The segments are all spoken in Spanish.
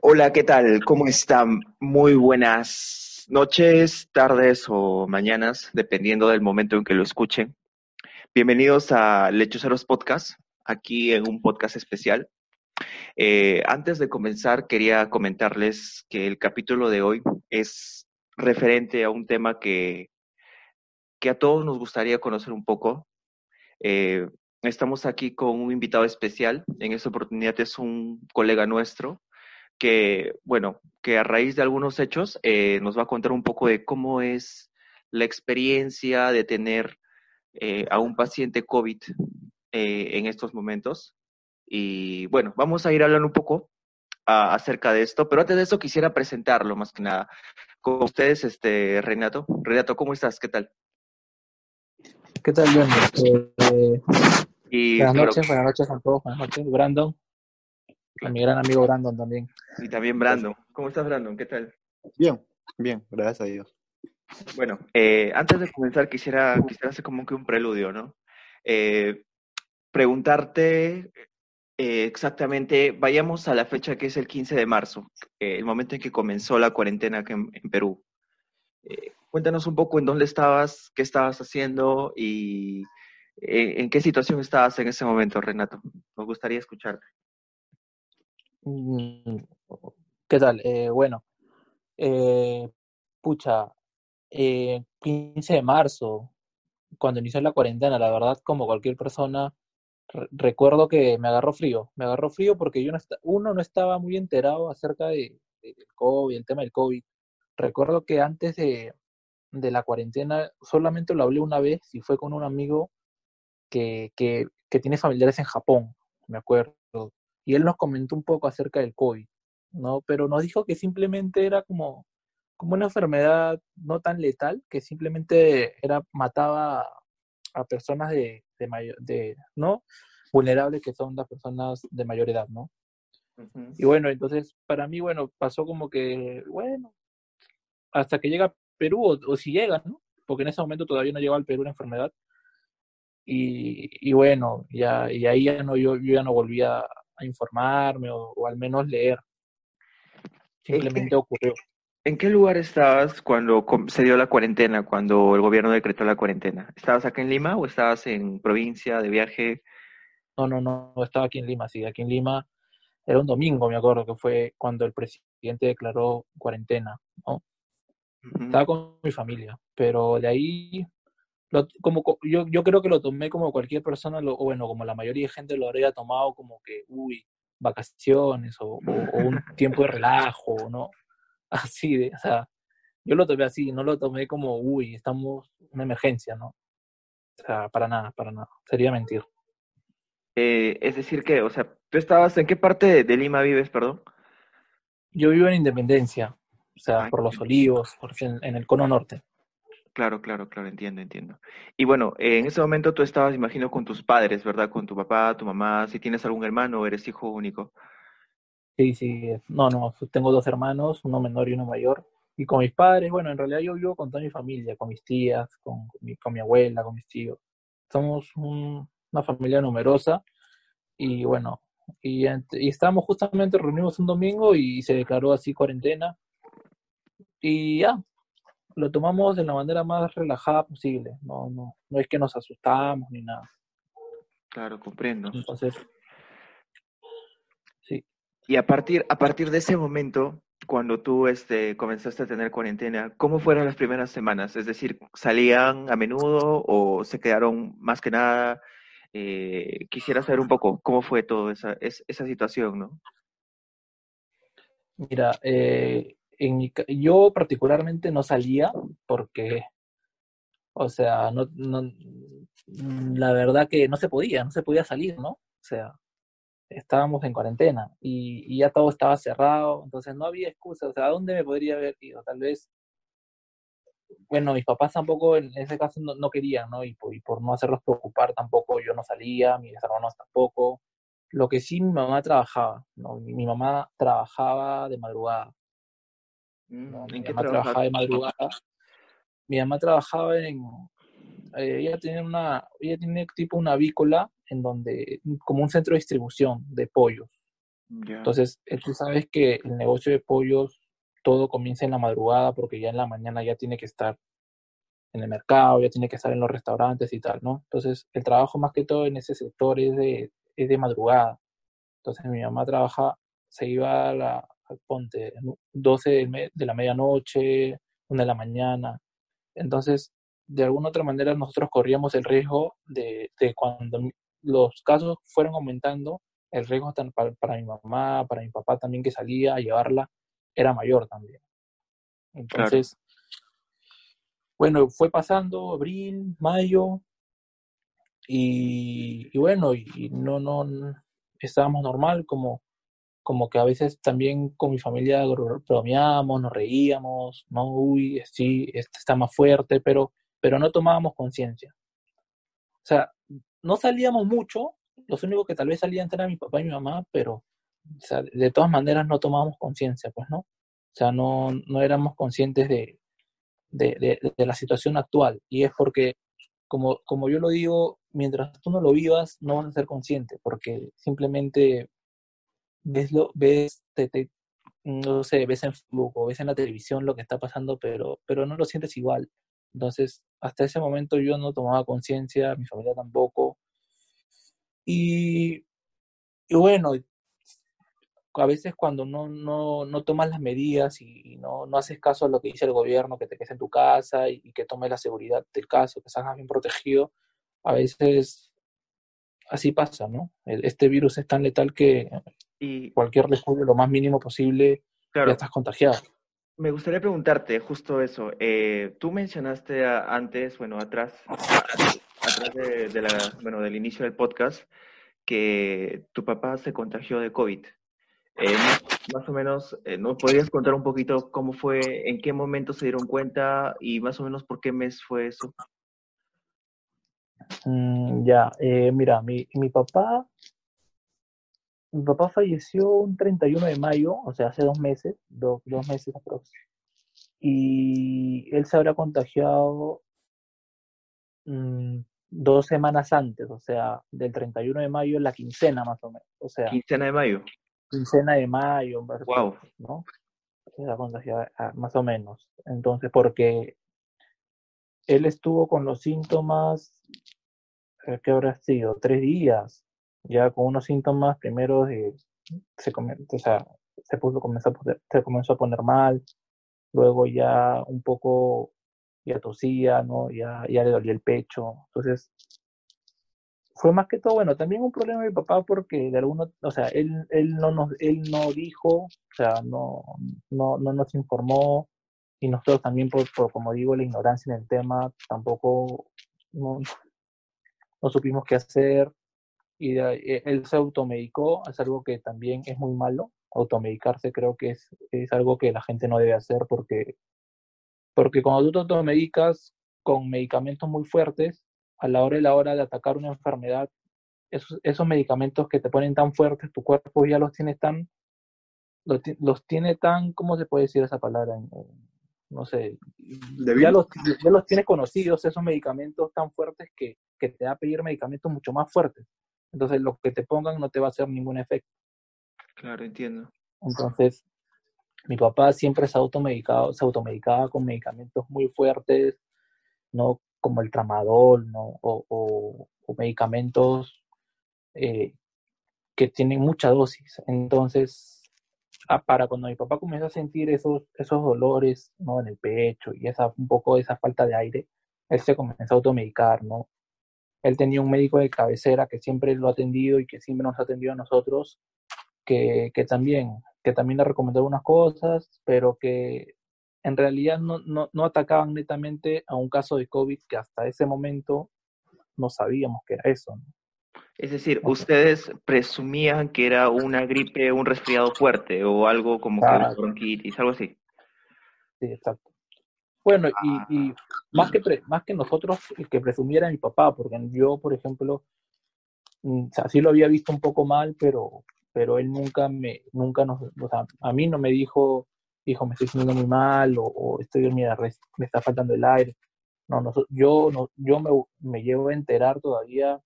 Hola, ¿qué tal? ¿Cómo están? Muy buenas noches, tardes o mañanas, dependiendo del momento en que lo escuchen. Bienvenidos a Lechuceros Podcast, aquí en un podcast especial. Eh, antes de comenzar, quería comentarles que el capítulo de hoy es referente a un tema que, que a todos nos gustaría conocer un poco. Eh, estamos aquí con un invitado especial. En esta oportunidad es un colega nuestro, que, bueno, que a raíz de algunos hechos eh, nos va a contar un poco de cómo es la experiencia de tener eh, a un paciente COVID eh, en estos momentos. Y bueno, vamos a ir hablando un poco a, acerca de esto, pero antes de eso quisiera presentarlo más que nada. Con ustedes, este, Renato. Renato, ¿cómo estás? ¿Qué tal? ¿Qué tal? Eh, buenas noches, buenas noches a todos, buenas noches, Brandon. A mi gran amigo Brandon también. Y también Brandon. ¿Cómo estás, Brandon? ¿Qué tal? Bien, bien, gracias a Dios. Bueno, eh, antes de comenzar quisiera, quisiera hacer como que un preludio, ¿no? Eh, preguntarte eh, exactamente, vayamos a la fecha que es el 15 de marzo, el momento en que comenzó la cuarentena aquí en, en Perú. cuéntanos un poco en dónde estabas, qué estabas haciendo y en qué situación estabas en ese momento, Renato. Nos gustaría escucharte. Mm, ¿Qué tal? Eh, bueno, eh, pucha, eh, 15 de marzo, cuando inició la cuarentena, la verdad, como cualquier persona, recuerdo que me agarró frío. Me agarró frío porque yo no uno no estaba muy enterado acerca de, del COVID, el tema del COVID. Recuerdo que antes de, de la cuarentena solamente lo hablé una vez y fue con un amigo que, que, que tiene familiares en Japón, me acuerdo y él nos comentó un poco acerca del COVID, ¿no? Pero nos dijo que simplemente era como, como una enfermedad no tan letal, que simplemente era, mataba a personas de, de, mayor, de ¿no? vulnerables que son las personas de mayor edad, ¿no? Y bueno, entonces para mí, bueno, pasó como que, bueno, hasta que llega a Perú, o, o, si llega, ¿no? Porque en ese momento todavía no llegaba al Perú la enfermedad. Y, y bueno, ya, y ahí ya no, yo, yo ya no informarme o, al menos leer. Simplemente ocurrió. ¿En qué lugar estabas cuando se dio la cuarentena, cuando el gobierno decretó la cuarentena? ¿Estabas acá en Lima o estabas en provincia de viaje? No, no, no, estaba aquí en Lima, sí, aquí en Lima. Era un domingo, me acuerdo, que fue cuando el presidente declaró cuarentena, ¿no? Estaba con mi familia, pero de ahí como, yo, yo creo que lo tomé como cualquier persona, lo, o bueno, como la mayoría de gente lo habría tomado como que, uy, vacaciones o, o, un tiempo de relajo, ¿no? Así, de, o sea, yo lo tomé así, no lo tomé como, uy, estamos en una emergencia, ¿no? O sea, para nada, para nada, sería mentir. Eh, es decir que, o sea, ¿tú estabas en qué parte de, de Lima vives, perdón? Yo vivo en Independencia, o sea, Ay, por los olivos, por en, en el cono norte. Claro, claro, claro, entiendo, entiendo. Y bueno, eh, en ese momento tú estabas, imagino, con tus padres, ¿verdad? Con tu papá, tu mamá, si tienes algún hermano o eres hijo único. Sí, sí, no, no, tengo dos hermanos, uno menor y uno mayor. Y con mis padres, bueno, en realidad yo vivo con toda mi familia, con mis tías, con, mi, con mi, abuela, con mis tíos. Somos un, una familia numerosa y bueno, y, y estábamos justamente reunidos un domingo y se declaró así cuarentena. Y ya, lo tomamos de la manera más relajada posible. No, no, no es que nos asustamos ni nada. Claro, comprendo. Entonces, sí. Y a partir, a partir de ese momento, cuando tú este, comenzaste a tener cuarentena, ¿cómo fueron las primeras semanas? Es decir, ¿salían a menudo o se quedaron más que nada? Eh, quisiera saber un poco cómo fue toda esa, esa situación, ¿no? Mira, eh, en mi, yo particularmente no salía porque, o sea, no, no, la verdad que no se podía, no se podía salir, ¿no? O sea, estábamos en cuarentena y, y ya todo estaba cerrado, entonces no había excusa, o sea, ¿a dónde me podría haber ido? Tal vez, bueno, mis papás tampoco en ese caso no, no querían, ¿no? Y por, y por no hacerlos preocupar tampoco yo no salía, mis hermanos tampoco. Lo que sí mi mamá trabajaba, ¿no? Mi mamá trabajaba de madrugada. No, mi mamá trabajaba de madrugada. Mi mamá trabajaba en. Eh, ella tiene una. Ella tiene tipo una avícola en donde. como un centro de distribución de pollos. Ya. Entonces, eh, tú sabes que el negocio de pollos, todo comienza en la madrugada porque ya en la mañana ya tiene que estar en el mercado, ya tiene que estar en los restaurantes y tal, ¿no? Entonces, el trabajo más que todo en ese sector es de, es de madrugada. Entonces, mi mamá trabaja, se iba a la, ponte, 12 de, la medianoche, 1 de la mañana. Entonces, de alguna otra manera, nosotros corríamos el riesgo de, de cuando los casos fueron aumentando, el riesgo tan- para, para mi mamá, para mi papá también que salía a llevarla, era mayor también. Entonces, bueno, fue pasando abril, mayo, y, y bueno, y, no, no- estábamos normal, como, como que a veces también con mi familia bro- bromeábamos, nos reíamos, no, uy, sí, este está más fuerte, pero, pero no tomábamos conciencia. O sea, no salíamos mucho, los únicos que tal vez salían eran mi papá y mi mamá, pero o sea, de todas maneras no tomábamos conciencia, pues, ¿no? O sea, no, no éramos conscientes de, de, de- de la situación actual. Y es porque, como, como yo lo digo, mientras tú no lo vivas, no vas a ser consciente, porque simplemente ves, lo, ves te, te- no sé, ves en Facebook o ves en la televisión lo que está pasando, pero, pero no lo sientes igual. Entonces, hasta ese momento yo no tomaba conciencia, mi familia tampoco. Y, y bueno, a veces cuando no, no, no tomas las medidas y, no, no haces caso a lo que dice el gobierno, que te quedes en tu casa y, y que tomes la seguridad del caso, que salgas bien protegido, a veces así pasa, ¿no? Este virus es tan letal que Y cualquier descuido, lo más mínimo posible, claro, ya estás contagiado. me gustaría preguntarte justo eso. Eh, tú mencionaste antes, bueno, atrás, atrás de, de la, bueno, del inicio del podcast, que tu papá se contagió de COVID. Eh, más, o menos, eh, ¿no podrías contar un poquito cómo fue, en qué momento se dieron cuenta y más o menos por qué mes fue eso? Mm, ya, eh, mira, mi, mi papá, mi papá falleció un 31 de mayo, o sea, hace dos meses, do- dos meses aproximadamente. Y él se habrá contagiado mm, dos semanas antes, o sea, del 31 de mayo, la quincena más o menos, o sea, Quincena de mayo. quincena de mayo, Wow. ¿no? Se ha contagiado ah, más o menos. Entonces, porque él estuvo con los síntomas, ¿qué habrá sido? Tres días, ya con unos síntomas primero de, se, o sea, se, puso, comenzó a poner, se comenzó a poner mal, luego ya un poco, ya tosía, ¿no? Ya, ya le dolía el pecho. Entonces, fue más que todo, bueno, también un problema de mi papá porque de alguno, o sea, él, él no nos, él no dijo, o sea, no, no, no nos informó, y nosotros también por, por, como digo, la ignorancia en el tema, tampoco no, no supimos qué hacer, y eh, él se automedicó, es algo que también es muy malo, automedicarse creo que es, es algo que la gente no debe hacer porque, porque cuando tú te automedicas con medicamentos muy fuertes, a la hora y la hora de atacar una enfermedad, esos, esos medicamentos que te ponen tan fuertes, tu cuerpo ya los tiene tan, los, los tiene tan, ¿cómo se puede decir esa palabra? En- en- no sé, ya los, ya los tienes conocidos, esos medicamentos tan fuertes que, que te da a pedir medicamentos mucho más fuertes. Entonces, lo que te pongan no te va a hacer ningún efecto. Claro, entiendo. Entonces, mi papá siempre se ha automedicado, se automedicaba con medicamentos muy fuertes, ¿no? Como el tramadol, ¿no? O, o- o medicamentos eh, que tienen mucha dosis. Entonces, ah, para cuando mi papá comenzó a sentir esos, esos dolores, ¿no? En el pecho y esa, un poco esa falta de aire, él se comenzó a automedicar, ¿no? Él tenía un médico de cabecera que siempre lo ha atendido y que siempre nos ha atendido a nosotros, que, que también, que también le recomendó algunas cosas, pero que en realidad no, no, no atacaban netamente a un caso de COVID que hasta ese momento no sabíamos que era eso. Es decir, ustedes presumían que era una gripe, un resfriado fuerte o algo como que Claro. una bronquitis, algo así. Sí, exacto. Bueno, y, y más, que pre- más que nosotros, el que presumiera mi papá, porque yo, por ejemplo, mm, o sea, sí lo había visto un poco mal, pero, pero él nunca me, nunca nos, o sea, a mí no me dijo, hijo, me estoy sintiendo muy mal, o, o estoy, mira, me está faltando el aire. No, noso- yo, no, yo me, me llevo a enterar todavía,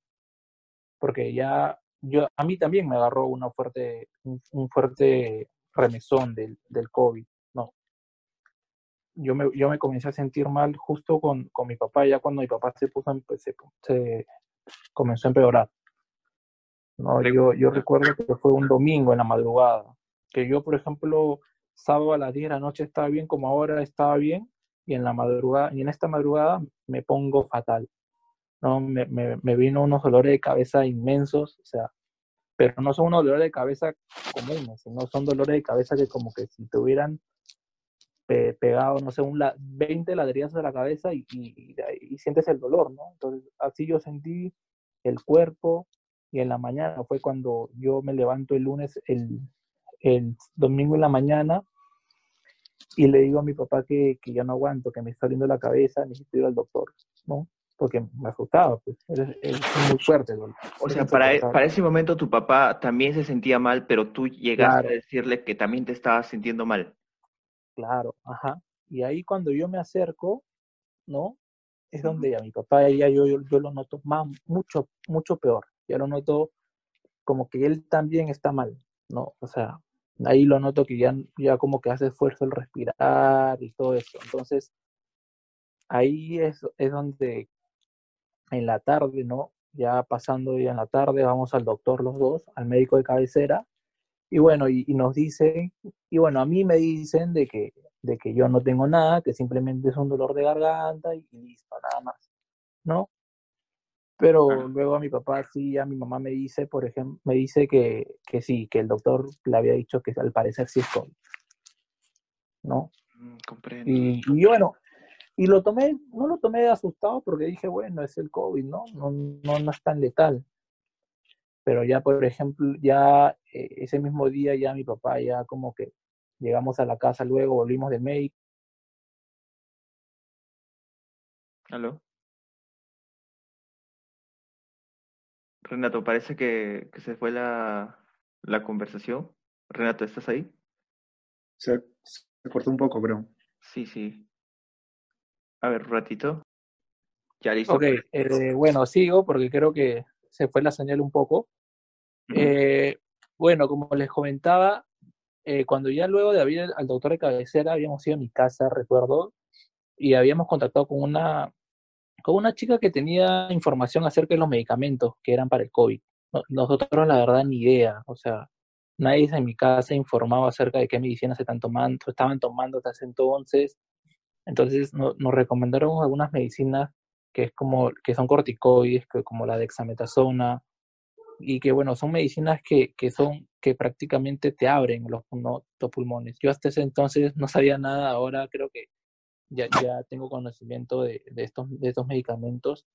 porque ya yo, a mí también me agarró una fuerte, un, fuerte remesón del, del COVID, ¿no? Yo me, yo me comencé a sentir mal justo con, con mi papá, ya cuando mi papá se puso, se, se comenzó a empeorar. No, yo, yo recuerdo que fue un domingo en la madrugada, que yo, por ejemplo, sábado a las 10 de la noche estaba bien, como ahora estaba bien, y en la madrugada, y en esta madrugada me pongo fatal. ¿No? Me, me, me vino unos dolores de cabeza inmensos, o sea, pero no son unos dolores de cabeza comunes, sino son dolores de cabeza que como que si te hubieran pegado, no sé, un la 20 ladrillas de la cabeza y, y, y, sientes el dolor, ¿no? Entonces, así yo sentí el cuerpo y en la mañana fue cuando yo me levanto el lunes, el, el domingo en la mañana y le digo a mi papá que, que ya no aguanto, que me está doliendo la cabeza, necesito ir al doctor, ¿no? Porque me asustaba, pues, es, muy fuerte. O sea, para, e, para ese momento tu papá también se sentía mal, pero tú llegaste a decirle que también te estabas sintiendo mal. Claro, ajá. Y ahí cuando yo me acerco, ¿no? Es donde ya mi papá, ya yo, yo, yo lo noto más, mucho, mucho peor. Ya lo noto como que él también está mal, ¿no? O sea, ahí lo noto que ya, ya como que hace esfuerzo el respirar y todo eso. Entonces, ahí es, es donde en la tarde, ¿no? Ya pasando ya en la tarde, vamos al doctor los dos, al médico de cabecera, y bueno, y, nos dicen, y bueno, a mí me dicen de que, de que yo no tengo nada, que simplemente es un dolor de garganta y listo, nada más, ¿no? Pero luego a mi papá sí, a mi mamá me dice, por ejemplo, me dice que, que sí, que el doctor le había dicho que al parecer sí es COVID. ¿No? Mm, comprendo. Y, y, bueno, y lo tomé, no lo tomé asustado porque dije, bueno, es el COVID, ¿no? No, no, no es tan letal. Pero ya, por ejemplo, ya eh, ese mismo día ya mi papá ya como que llegamos a la casa luego, volvimos de médico. ¿Aló? Renato, parece que, se fue la, la, conversación. Renato, ¿estás ahí? Se, cortó un poco, pero. Sí, sí. A ver, un ratito. Ya listo. Ok, eh, bueno, sigo porque creo que se fue la señal un poco. Eh, bueno, como les comentaba, eh, cuando ya luego de haber al doctor de cabecera habíamos ido a mi casa, recuerdo, y habíamos contactado con una con una chica que tenía información acerca de los medicamentos que eran para el COVID. Nosotros, la verdad, ni idea. O sea, nadie en mi casa informaba acerca de qué medicinas se están tomando, estaban tomando hasta ese entonces. Entonces, nos recomendaron algunas medicinas que, es como, que son corticoides, que, como la dexametasona, y que, bueno, son medicinas que, que son que prácticamente te abren los, los pulmones. Yo hasta ese entonces no sabía nada, ahora creo que ya, ya tengo conocimiento de, de, estos, de estos medicamentos.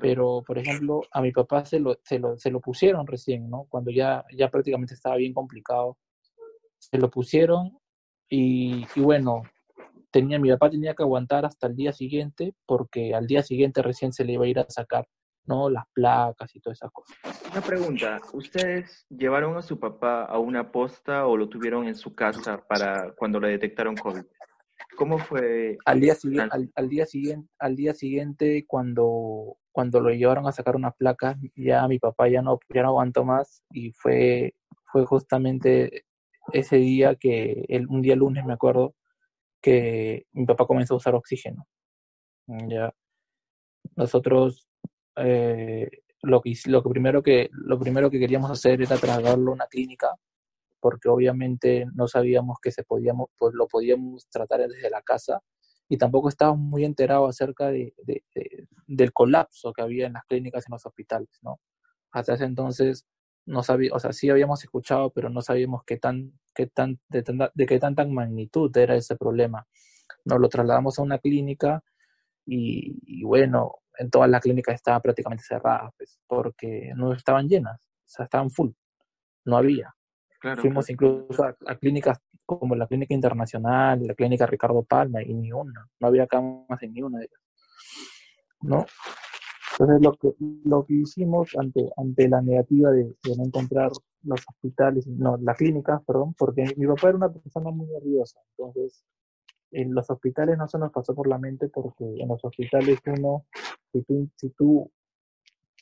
Pero, por ejemplo, a mi papá se lo, se lo, se lo pusieron recién, ¿no? Cuando ya, ya prácticamente estaba bien complicado. Se lo pusieron y, y bueno, tenía, mi papá tenía que aguantar hasta el día siguiente porque al día siguiente recién se le iba a ir a sacar, ¿no? Las placas y todas esas cosas. Una pregunta, ¿ustedes llevaron a su papá a una posta o lo tuvieron en su casa para cuando le detectaron COVID? ¿Cómo fue? Al día, siguiente, al, día siguiente, al día siguiente cuando, cuando lo llevaron a sacar unas placas, ya mi papá ya no, ya no aguantó más y fue, fue justamente ese día que, el, un día lunes me acuerdo, que mi papá comenzó a usar oxígeno. Ya. Nosotros eh, lo que lo primero que lo primero que queríamos hacer era trasladarlo a una clínica porque obviamente no sabíamos que se podíamos, pues lo podíamos tratar desde la casa y tampoco estábamos muy enterados acerca de, del colapso que había en las clínicas y en los hospitales, ¿no? Hasta ese entonces no sabía, o sea, sí habíamos escuchado, pero no sabíamos qué tan, qué tan, de, de qué tanta magnitud era ese problema. Nos lo trasladamos a una clínica y, y bueno, en todas las clínicas estaban prácticamente cerradas, pues, porque no estaban llenas, o sea, estaban full, no había. Fuimos incluso a, clínicas como la Clínica Internacional, la Clínica Ricardo Palma, y ni una, no había camas en ni una de ellas. ¿No? Entonces lo que, lo que hicimos ante, ante la negativa de, no encontrar los hospitales, no, las clínicas, perdón, porque mi papá era una persona muy nerviosa, entonces en los hospitales no se nos pasó por la mente porque en los hospitales uno, si tú, si tú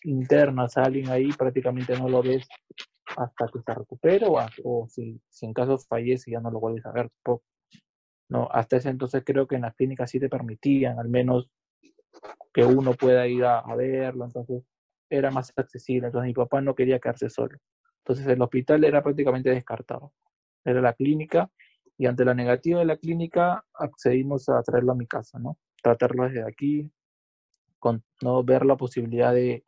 internas a alguien ahí, prácticamente no lo ves hasta que se recupere o, o si, si, en caso fallece ya no lo vuelves a ver. No, hasta ese entonces creo que en las clínicas sí te permitían al menos que uno pueda ir a, a verlo, entonces era más accesible. Entonces mi papá no quería quedarse solo. Entonces el hospital era prácticamente descartado. Era la clínica y ante la negativa de la clínica accedimos a traerlo a mi casa, ¿no? Tratarlo desde aquí, con, no ver la posibilidad de,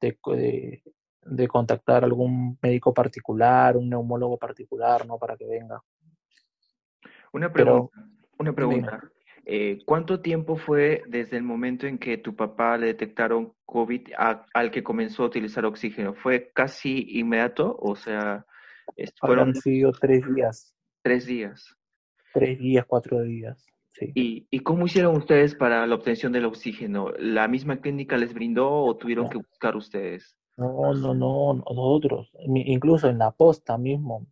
de, de, contactar algún médico particular, un neumólogo particular, ¿no? Para que venga. Una pregunta. una pregunta. Eh, ¿Cuánto tiempo fue desde el momento en que tu papá le detectaron COVID al que comenzó a utilizar oxígeno? ¿Fue casi inmediato? O sea, fueron... Han sido tres días. Tres días. Tres días, cuatro días. Sí. ¿Y, ¿Y, cómo hicieron ustedes para la obtención del oxígeno? ¿La misma clínica les brindó o tuvieron que buscar ustedes? No, no, no, nosotros, incluso en la posta mismo.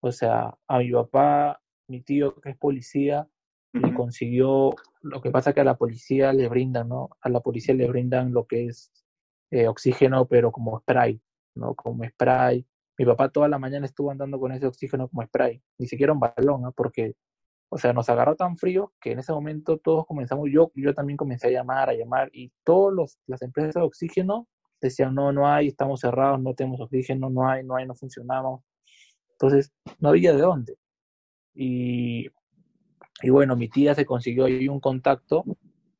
O sea, a mi papá, mi tío que es policía, le consiguió, lo que pasa que a la policía le brindan, ¿no? A la policía le brindan lo que es eh, oxígeno, pero como spray, ¿no? Como spray. Mi papá toda la mañana estuvo andando con ese oxígeno como spray, ni siquiera un balón, ¿no? Porque, o sea, nos agarró tan frío que en ese momento todos comenzamos, yo, yo también comencé a llamar, a llamar, y todas las empresas de oxígeno decían, no, no hay, estamos cerrados, no tenemos oxígeno, no hay, no hay, no funcionamos. Entonces, no había de dónde. Y y bueno, mi tía se consiguió ahí un contacto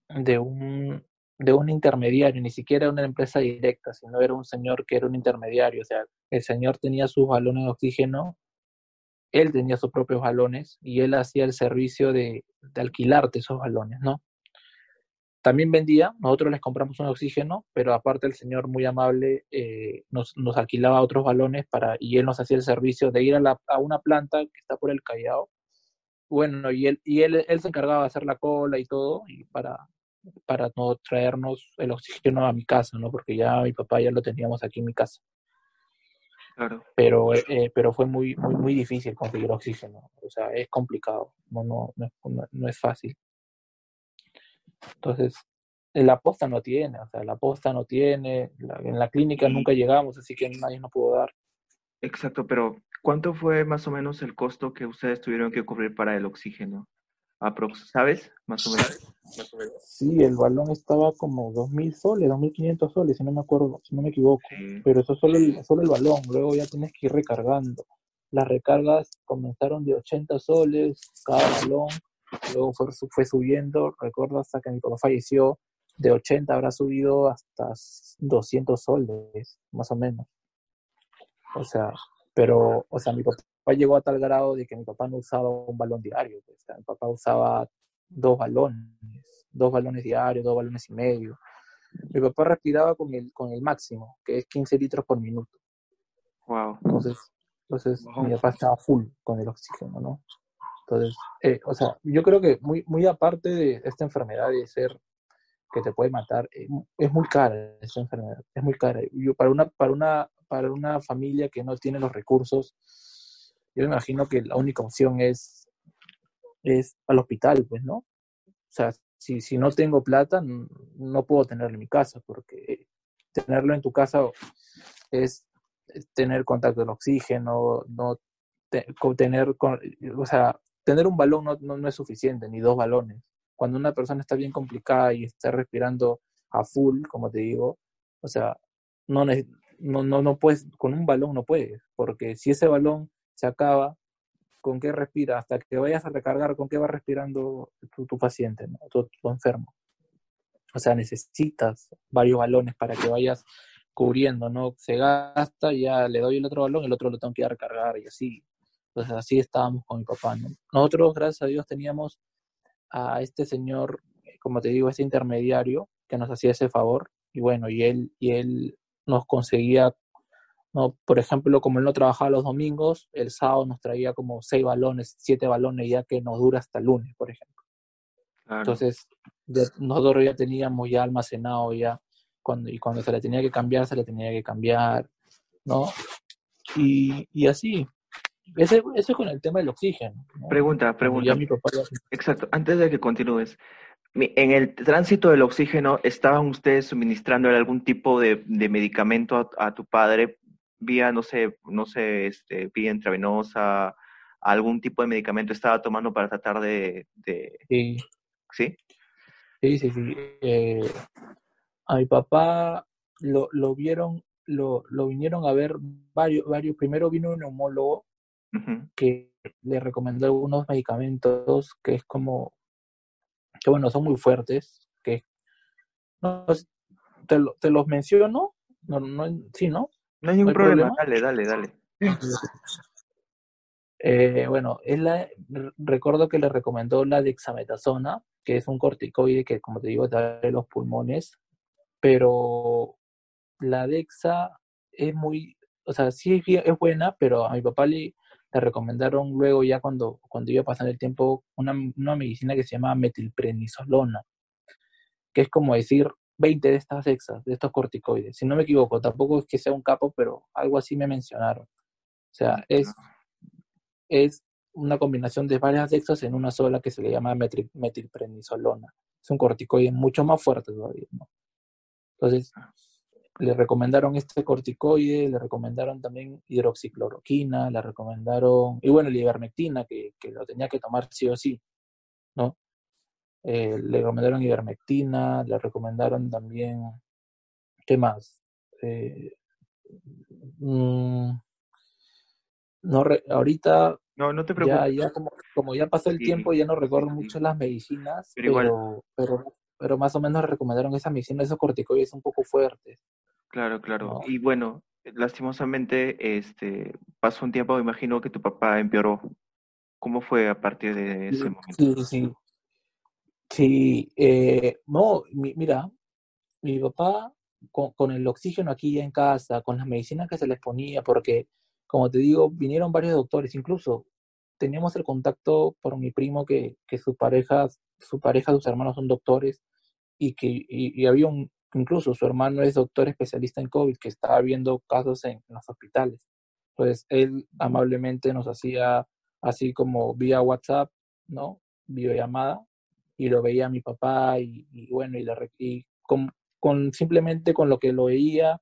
de un, de un intermediario, ni siquiera una empresa directa, sino era un señor que era un intermediario. O sea, el señor tenía sus balones de oxígeno, él tenía sus propios balones y él hacía el servicio de, de alquilarte esos balones, ¿no? También vendía, nosotros les compramos un oxígeno, pero aparte el señor muy amable eh, nos, nos, alquilaba otros balones para, y él nos hacía el servicio de ir a, la, a una planta que está por el Callao bueno, y él, y él, él se encargaba de hacer la cola y todo, y para, para no traernos el oxígeno a mi casa, ¿no? Porque ya mi papá ya lo teníamos aquí en mi casa. Claro. Pero, eh, pero fue muy, muy, muy difícil conseguir oxígeno. O sea, es complicado, no, no, no, no es fácil. Entonces, la posta no tiene, o sea, la posta no tiene, en la clínica nunca llegamos, así que nadie nos pudo dar. Exacto, pero ¿cuánto fue más o menos el costo que ustedes tuvieron que cubrir para el oxígeno? Aprox, ¿Sabes? Más o menos. Sí, el balón estaba como 2.000 soles, 2.500 soles, si no me acuerdo, si no me equivoco. Pero eso solo el, solo el balón, luego ya tienes que ir recargando. Las recargas comenzaron de 80 soles cada balón, luego fue, fue subiendo, recuerdo hasta que mi papá falleció, de 80 habrá subido hasta 200 soles, más o menos. O sea, pero, o sea, mi papá llegó a tal grado de que mi papá no usaba un balón diario. Pues, o sea, mi papá usaba dos balones, dos balones diarios, dos balones y medio. Mi papá respiraba con el, con el máximo, que es 15 litros por minuto. Wow. Entonces, entonces mi papá estaba full con el oxígeno, ¿no? Entonces, eh, o sea, yo creo que muy, muy aparte de esta enfermedad de ser que te puede matar, eh, es muy cara esta enfermedad, es muy cara. Yo, para, una, para una para una familia que no tiene los recursos, yo me imagino que la única opción es, es al hospital, pues, ¿no? O sea, si, si no tengo plata, no puedo tenerlo en mi casa, porque tenerlo en tu casa es tener contacto del oxígeno, no tener, o sea, tener un balón no, no, es suficiente, ni dos balones. Cuando una persona está bien complicada y está respirando a full, como te digo, o sea, no, no, no, no puedes, con un balón no puedes, porque si ese balón se acaba, ¿con qué respira? Hasta que vayas a recargar, ¿con qué va respirando tu, paciente, ¿no? tu, enfermo? O sea, necesitas varios balones para que vayas cubriendo, ¿no? Se gasta, ya le doy el otro balón, el otro lo tengo que ir a recargar y así. Entonces así estábamos con mi papá, ¿no? Nosotros, gracias a Dios, teníamos a este señor, como te digo, este intermediario que nos hacía ese favor y bueno, y él, y él nos conseguía, ¿no? por ejemplo, como él no trabajaba los domingos, el sábado nos traía como seis balones, siete balones ya que nos dura hasta el lunes, por ejemplo. Entonces, nosotros ya teníamos ya almacenado ya, cuando, y cuando se le tenía que cambiar, se le tenía que cambiar, ¿no? Y, y así. Ese, eso es con el tema del oxígeno. Pregunta, pregunta. Exacto, antes de que continúes, En el tránsito del oxígeno, ¿estaban ustedes suministrando algún tipo de, medicamento a, tu padre vía, no sé, no sé, este, vía intravenosa, algún tipo de medicamento estaba tomando para tratar de... Sí. ¿Sí? Sí, sí, sí. Eh, a mi papá lo, lo vieron, lo, lo, vinieron a ver varios, varios. Primero vino un neumólogo que le recomendó algunos medicamentos que es como que bueno, son muy fuertes, que no, te, te los menciono, no, no, sí, ¿no? No hay ningún problema? dale, dale, dale. Eh, bueno, él la, recuerdo que le recomendó la dexametasona, que es un corticoide que, como te digo, te da los pulmones, pero la dexa es muy, o sea, sí es buena, pero a mi papá le, le recomendaron luego ya cuando, cuando iba pasando el tiempo una, una medicina que se llama metilprenisolona, que es como decir 20 de estas exas, de estos corticoides. Si no me equivoco, tampoco es que sea un capo, pero algo así me mencionaron. O sea, es, es una combinación de varias exas en una sola que se le llama metil, metilprenisolona. Es un corticoide mucho más fuerte todavía, ¿no? Entonces, le recomendaron este corticoide, le recomendaron también hidroxicloroquina, le recomendaron, y bueno, la ivermectina, que, que, lo tenía que tomar sí o sí, ¿no? Eh, le recomendaron ivermectina, le recomendaron también, ¿qué más? Eh, mm, no ahorita no, no te preocupes. Ya, ya como, como, ya pasó el tiempo, ya no recuerdo mucho las medicinas, pero, pero, pero, más o menos recomendaron esa medicina, esos corticoides un poco fuertes. Claro, claro. Y bueno, lastimosamente, este, pasó un tiempo, me imagino que tu papá empeoró. ¿Cómo fue a partir de ese momento? Sí, sí. Sí, eh, no, mira, mi papá con, con, el oxígeno aquí en casa, con las medicinas que se les ponía, porque, como te digo, vinieron varios doctores, incluso teníamos el contacto por mi primo que, que su pareja, su pareja, sus hermanos son doctores, y que y había un, incluso su hermano es doctor especialista en COVID, que estaba viendo casos en, los hospitales. Entonces, él amablemente nos hacía así como vía WhatsApp, ¿no? Videollamada, y lo veía a mi papá, y, bueno, y, le, con, con, simplemente con lo que lo veía,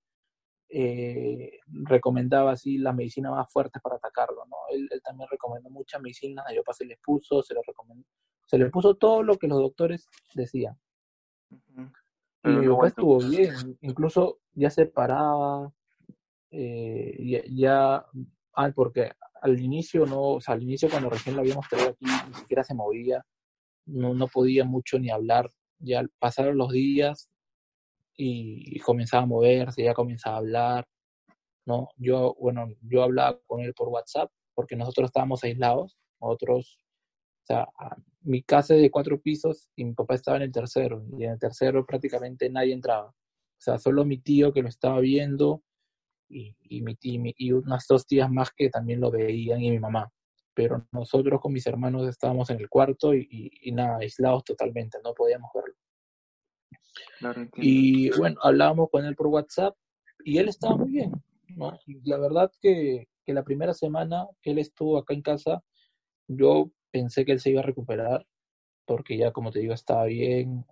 eh, recomendaba así la medicina más fuerte para atacarlo, ¿no? Él, también recomendó muchas medicinas, a papá se les puso, se le recomendó, se le puso todo lo que los doctores decían. Y mi papá estuvo bien, incluso ya se paraba, eh, ya, ah, porque al inicio no, o sea, al inicio cuando recién lo habíamos traído aquí, ni siquiera se movía, no, no podía mucho ni hablar, ya pasaron los días y, comenzaba a moverse, ya comenzaba a hablar, ¿no? Yo, bueno, yo hablaba con él por WhatsApp, porque nosotros estábamos aislados, nosotros sea, mi casa es de cuatro pisos y mi papá estaba en el tercero, y en el tercero prácticamente nadie entraba. O sea, solo mi tío que lo estaba viendo y, y, mi, y, y unas dos tías más que también lo veían y mi mamá. Pero nosotros con mis hermanos estábamos en el cuarto y, nada, aislados totalmente, no podíamos verlo. y bueno, hablábamos con él por WhatsApp y él estaba muy bien. ¿no? la verdad que, que la primera semana que él estuvo acá en casa, yo pensé que él se iba a recuperar, porque ya, como te digo, estaba bien.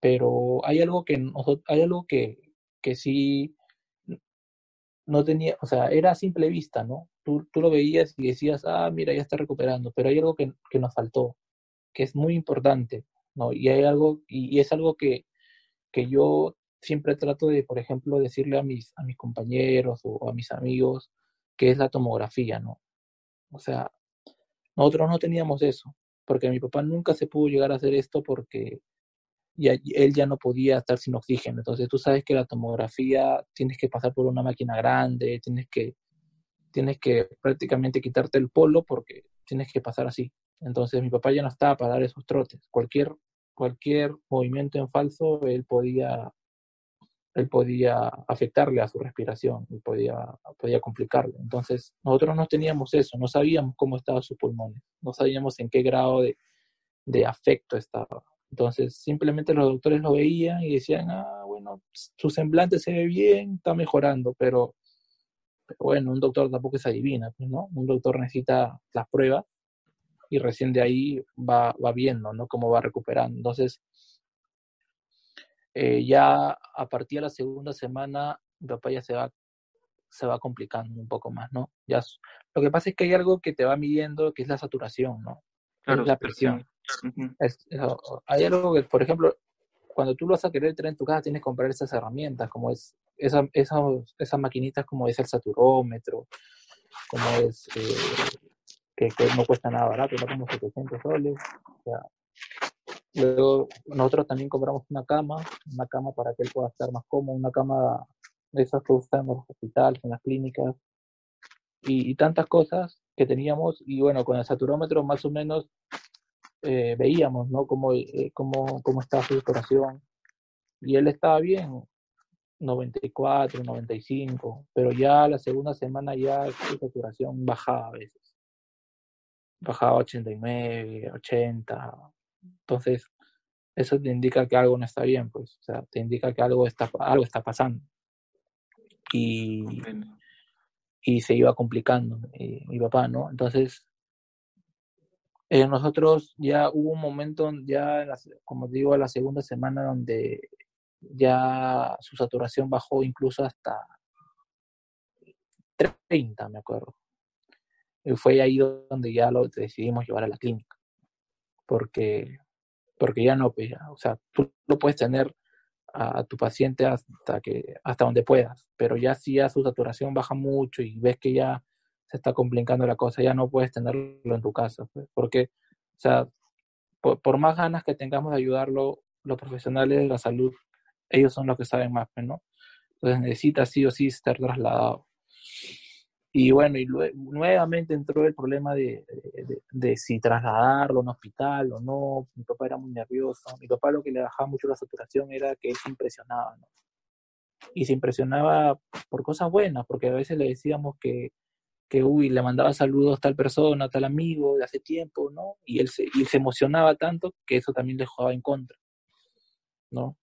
Pero hay algo que, hay algo que, que sí no tenía, o sea, era a simple vista, ¿no? Tú, tú lo veías y decías, ah, mira, ya está recuperando, pero hay algo que, que nos faltó, que es muy importante, ¿no? Y hay algo, y, es algo que, que yo siempre trato de, por ejemplo, decirle a mis, a mis compañeros o a mis amigos, que es la tomografía, ¿no? O sea, nosotros no teníamos eso, porque mi papá nunca se pudo llegar a hacer esto porque ya, él ya no podía estar sin oxígeno. Entonces tú sabes que la tomografía tienes que pasar por una máquina grande, tienes que, tienes que prácticamente quitarte el polo porque tienes que pasar así. Entonces mi papá ya no estaba para dar esos trotes. Cualquier, cualquier movimiento en falso, él podía él podía afectarle a su respiración y podía, podía complicarle. Entonces, nosotros no teníamos eso, no sabíamos cómo estaban sus pulmones, no sabíamos en qué grado de, de afecto estaba. Entonces, simplemente los doctores lo veían y decían, ah, bueno, su semblante se ve bien, está mejorando, pero, pero bueno, un doctor tampoco se adivina, pues, ¿no? Un doctor necesita las pruebas y recién de ahí va, va viendo, ¿no? Cómo va recuperando. Entonces, eh, ya a partir de la segunda semana, mi papá ya se va, se va complicando un poco más, ¿no? Ya, lo que pasa es que hay algo que te va midiendo, que es la saturación, ¿no? Claro, la presión. hay algo que, por ejemplo, cuando tú lo vas a querer tener en tu casa, tienes que comprar esas herramientas, como es esa, esas, esas maquinitas como es el saturómetro, como es eh, que, no cuesta nada barato, no como 700 soles. Luego nosotros también compramos una cama, una cama para que él pueda estar más cómodo, una cama de esas que usan en los hospitales, en las clínicas, y, tantas cosas que teníamos, y bueno, con el saturómetro más o menos eh, veíamos, ¿no? Cómo, eh, cómo, cómo estaba su decoración. Y él estaba bien, 94, 95, pero ya la segunda semana ya su saturación bajaba a veces. Bajaba a 89, 80. Entonces, eso te indica que algo no está bien, pues, o sea, te indica que algo está, algo está pasando. Y, y se iba complicando eh, mi papá, ¿no? Entonces, eh, nosotros ya hubo un momento, ya, como digo, la segunda semana donde ya su saturación bajó incluso hasta 30, me acuerdo. Y fue ahí donde ya lo decidimos llevar a la clínica. Porque, porque ya no, pues, o sea, tú no puedes tener a, tu paciente hasta que hasta donde puedas, pero ya si ya su saturación baja mucho y ves que ya se está complicando la cosa, ya no puedes tenerlo en tu casa, pues, porque, o sea, por, más ganas que tengamos de ayudarlo, los profesionales de la salud ellos son los que saben más, pues, ¿no? Entonces necesita sí o sí estar trasladado. Y bueno, y nuevamente entró el problema de, de, si trasladarlo a un hospital o no. Mi papá era muy nervioso. Mi papá lo que le bajaba mucho la saturación era que él se impresionaba, ¿no? Y se impresionaba por cosas buenas, porque a veces le decíamos que, que uy, le mandaba saludos a tal persona, a tal amigo de hace tiempo, ¿no? Y él se, y se emocionaba tanto que eso también le jugaba en contra, ¿no?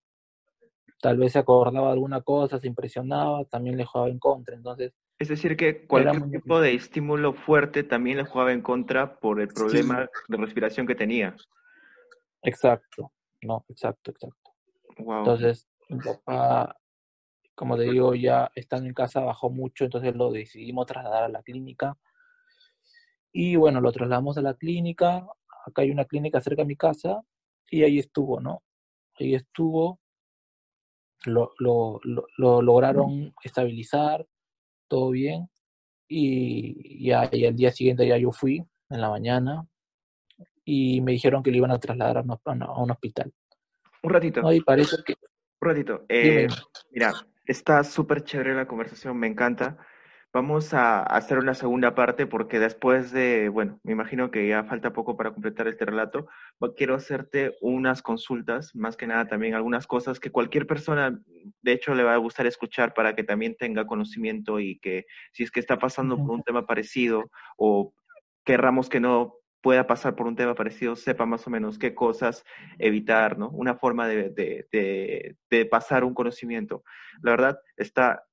tal vez se acordaba de alguna cosa, se impresionaba, también le jugaba en contra. Entonces, es decir, que cualquier tipo de estímulo fuerte también le jugaba en contra por el problema de respiración que tenía. Exacto, no, exacto, exacto. Entonces, mi papá, como te digo, ya estando en casa bajó mucho, entonces lo decidimos trasladar a la clínica. Y bueno, lo trasladamos a la clínica. Acá hay una clínica cerca de mi casa y ahí estuvo, ¿no? Ahí estuvo lo, lo, lo, lograron estabilizar, todo bien, y ya y al día siguiente ya yo fui en la mañana y me dijeron que le iban a trasladar a, un hospital. Un ratito. parece que... Un ratito. Eh, mira, está súper chévere la conversación, me encanta. Vamos a hacer una segunda parte porque después de, bueno, me imagino que ya falta poco para completar este relato. Quiero hacerte unas consultas, más que nada también algunas cosas que cualquier persona, de hecho, le va a gustar escuchar para que también tenga conocimiento y que si es que está pasando por un tema parecido o querramos que no pueda pasar por un tema parecido, sepa más o menos qué cosas evitar, ¿no? Una forma de, de, de pasar un conocimiento. La verdad, está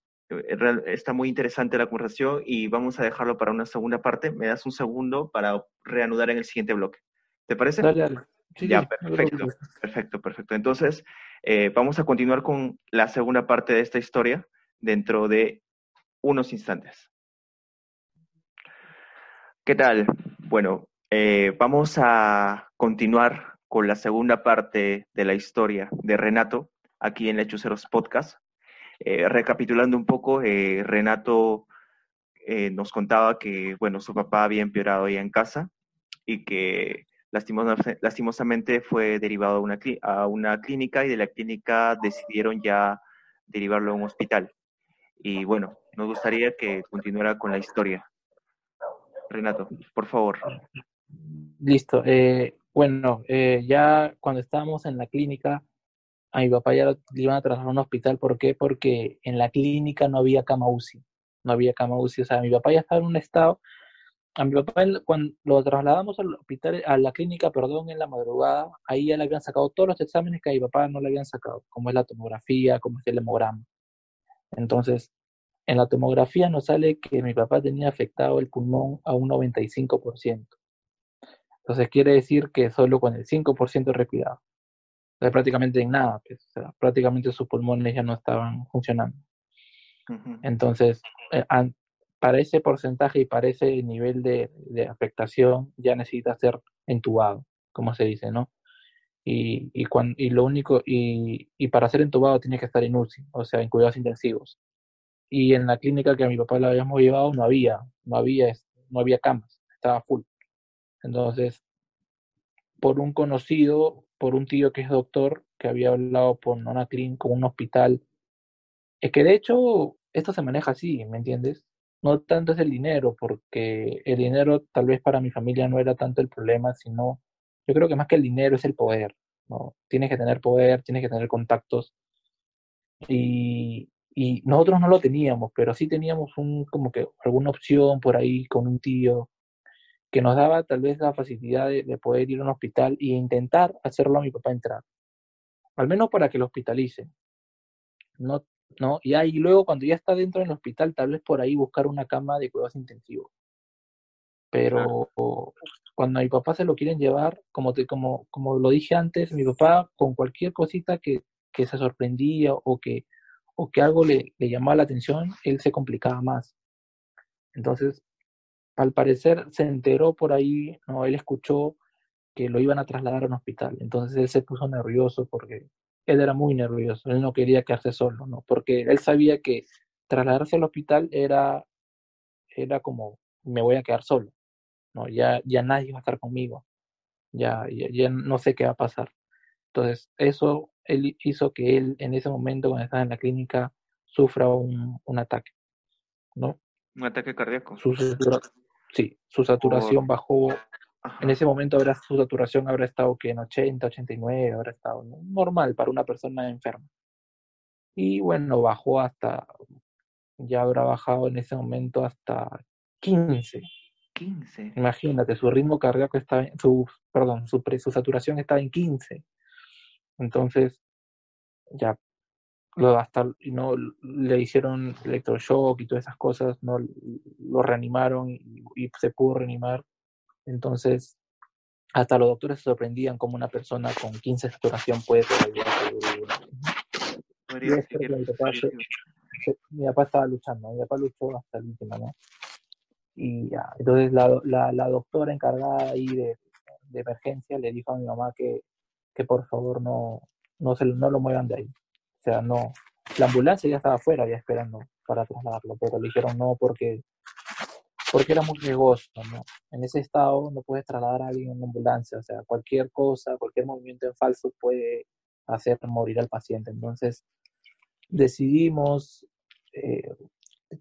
Está muy interesante la conversación y vamos a dejarlo para una segunda parte. Me das un segundo para reanudar en el siguiente bloque. ¿Te parece? Dale, ya, perfecto, perfecto, perfecto. Entonces, eh, vamos a continuar con la segunda parte de esta historia dentro de unos instantes. ¿Qué tal? Bueno, eh, vamos a continuar con la segunda parte de la historia de Renato aquí en Lechuceros Podcast. Eh, recapitulando un poco, eh, Renato eh, nos contaba que, bueno, su papá había empeorado ya en casa y que lastimosamente fue derivado a una, a una clínica y de la clínica decidieron ya derivarlo a un hospital. Y bueno, nos gustaría que continuara con la historia. Renato, por favor. Listo. bueno, ya cuando estábamos en la clínica, a mi papá ya le iban a trasladar a un hospital. ¿Por qué? Porque en la clínica no había cama UCI. No había cama UCI. O sea, mi papá ya estaba en un estado. A mi papá, cuando lo trasladamos al hospital, a la clínica, perdón, en la madrugada, ahí ya le habían sacado todos los exámenes que a mi papá no le habían sacado, como es la tomografía, como es el hemograma. Entonces, en la tomografía nos sale que mi papá tenía afectado el pulmón a un 95%. Entonces quiere decir que solo con el 5% respiraba. Prácticamente en nada, pues, o sea, prácticamente sus pulmones ya no estaban funcionando. Entonces, eh, para ese porcentaje y para ese nivel de, afectación ya necesita ser entubado, como se dice, ¿no? Y, y, cuando, y lo único, y, y, para ser entubado tiene que estar en UCI, o sea, en cuidados intensivos. Y en la clínica que a mi papá le habíamos llevado no había, no había, no había camas, estaba full. Entonces, por un conocido, por un tío que es doctor, que había hablado por clínica, con un hospital, es que de hecho esto se maneja así, ¿me entiendes? No tanto es el dinero, porque el dinero tal vez para mi familia no era tanto el problema, sino yo creo que más que el dinero es el poder, ¿no? Tienes que tener poder, tienes que tener contactos. Y, y nosotros no lo teníamos, pero sí teníamos un, como que alguna opción por ahí con un tío que nos daba tal vez la facilidad de, poder ir a un hospital e intentar hacerlo a mi papá entrar. Al menos para que lo hospitalicen. No, no, y ahí luego cuando ya está dentro del hospital, tal vez por ahí buscar una cama de cuidados intensivos. Pero cuando a mi papá se lo quieren llevar, como, te, como, como lo dije antes, mi papá con cualquier cosita que, que se sorprendía o que, o que algo le, le llamaba la atención, él se complicaba más. Entonces, al parecer se enteró por ahí, no, él escuchó que lo iban a trasladar a un hospital. Entonces él se puso nervioso porque él era muy nervioso, él no quería quedarse solo, ¿no? Porque él sabía que trasladarse al hospital era, era como, me voy a quedar solo, ¿no? Ya, ya nadie va a estar conmigo, ya, ya, no sé qué va a pasar. Entonces eso él hizo que él en ese momento, cuando estaba en la clínica, sufra un, un ataque, ¿no? Un ataque cardíaco. Sí, su saturación bajó. En ese momento habrá, su saturación habrá estado que en 80, 89, habrá estado normal para una persona enferma. Y bueno, bajó hasta, ya habrá bajado en ese momento hasta 15. 15. Imagínate, su ritmo cardíaco está, su, perdón, su, su saturación está en 15. Entonces, ya lo hasta no le hicieron electroshock y todas esas cosas, no lo reanimaron y, se pudo reanimar. Entonces, hasta los doctores se sorprendían como una persona con 15 saturación puede todavía mi, papá estaba luchando, mi papá luchó hasta el último, ¿no? Y ya, entonces la, la, la doctora encargada ahí de, de, emergencia le dijo a mi mamá que, que por favor no, no, se, no lo muevan de ahí o sea, no. La ambulancia ya estaba afuera, ya esperando para trasladarlo, pero le dijeron no porque, porque era muy riesgoso, ¿no? En ese estado no puedes trasladar a alguien en una ambulancia, o sea, cualquier cosa, cualquier movimiento en falso puede hacer morir al paciente. Entonces, decidimos eh,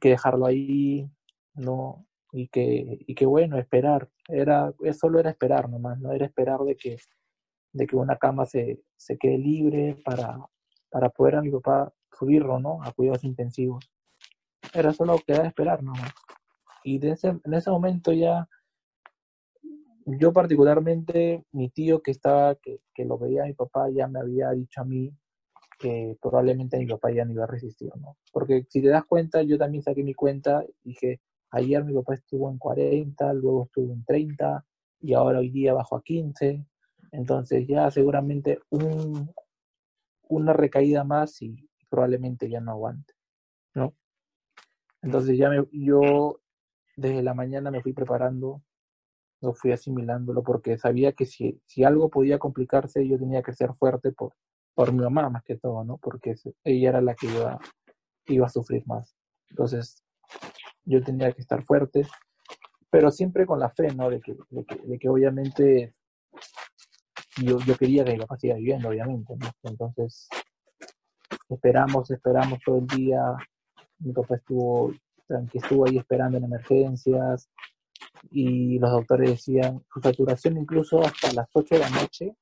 que dejarlo ahí, ¿no? Y que, y que bueno, esperar. Era, solo era esperar nomás, no era esperar de que, de que una cama se, se quede libre para, para poder a mi papá subirlo, ¿no? A cuidados intensivos. Era solo quedar esperar, ¿no? Y de ese, en ese momento ya, yo particularmente, mi tío que estaba, que, que lo veía a mi papá, ya me había dicho a mí que probablemente mi papá ya no iba a resistir, ¿no? Porque si te das cuenta, yo también saqué mi cuenta y dije, ayer mi papá estuvo en 40, luego estuvo en 30 y ahora hoy día bajó a 15. Entonces ya seguramente un, una recaída más y probablemente ya no aguante, ¿no? Entonces ya me, yo desde la mañana me fui preparando, lo fui asimilándolo porque sabía que si, si algo podía complicarse yo tenía que ser fuerte por, por mi mamá más que todo, ¿no? Porque ella era la que iba, iba a sufrir más. Entonces yo tenía que estar fuerte, pero siempre con la fe, ¿no? De que, de que, de que obviamente yo, yo quería que mi papá siga viviendo, obviamente, ¿no? Entonces, esperamos, esperamos todo el día. Mi papá estuvo, estuvo ahí esperando en emergencias y los doctores decían, su saturación incluso hasta las 8 de la noche,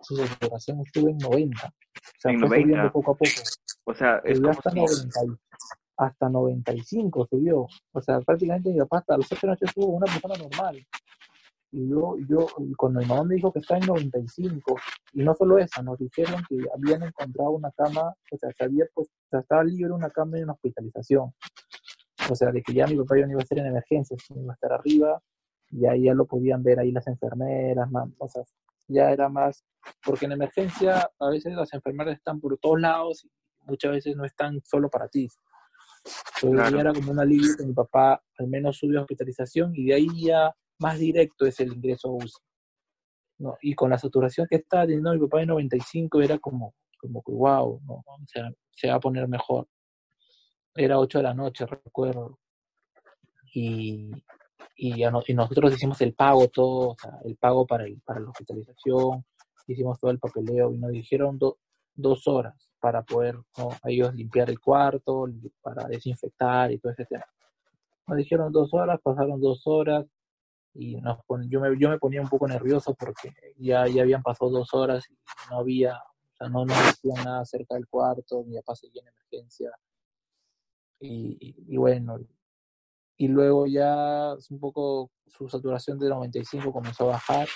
su saturación estuvo en 90. O sea, fue subiendo poco a poco. O sea, es como hasta, 90, hasta 95 subió. O sea, prácticamente mi papá hasta las 8 de la noche estuvo una persona normal. Y yo, yo, cuando mi mamá me dijo que está en 95, y no solo eso, nos dijeron que habían encontrado una cama, o sea, que había, pues, o sea, estaba libre una cama en una hospitalización. O sea, de que ya mi papá ya no iba a estar en emergencias, iba a estar arriba ya, ya lo podían ver ahí las enfermeras, más, o sea, ya era más, porque en emergencia a veces las enfermeras están por todos lados y muchas veces no están solo para ti. Entonces ya era como un alivio que mi papá al menos subió a hospitalización y de ahí ya más directo es el ingreso a UCI. ¿no? Y con la saturación que estaba teniendo mi papá de 95 era como, como que wow, ¿no? o sea, se va a poner mejor. Era 8 de la noche, recuerdo. Y, y, no, y nosotros hicimos el pago todo, o sea, el pago para, el, para la hospitalización, hicimos todo el papeleo y nos dijeron dos horas para poder ¿no? ellos limpiar el cuarto, para desinfectar y todo ese tema. Nos dijeron dos horas, pasaron dos horas y nos yo, me, yo me ponía un poco nervioso porque ya, ya habían pasado dos horas y no había, o sea, no nos decían nada cerca del cuarto, mi papá seguía en emergencia. Y, y, bueno, y luego ya un poco su saturación de 95 comenzó a bajar,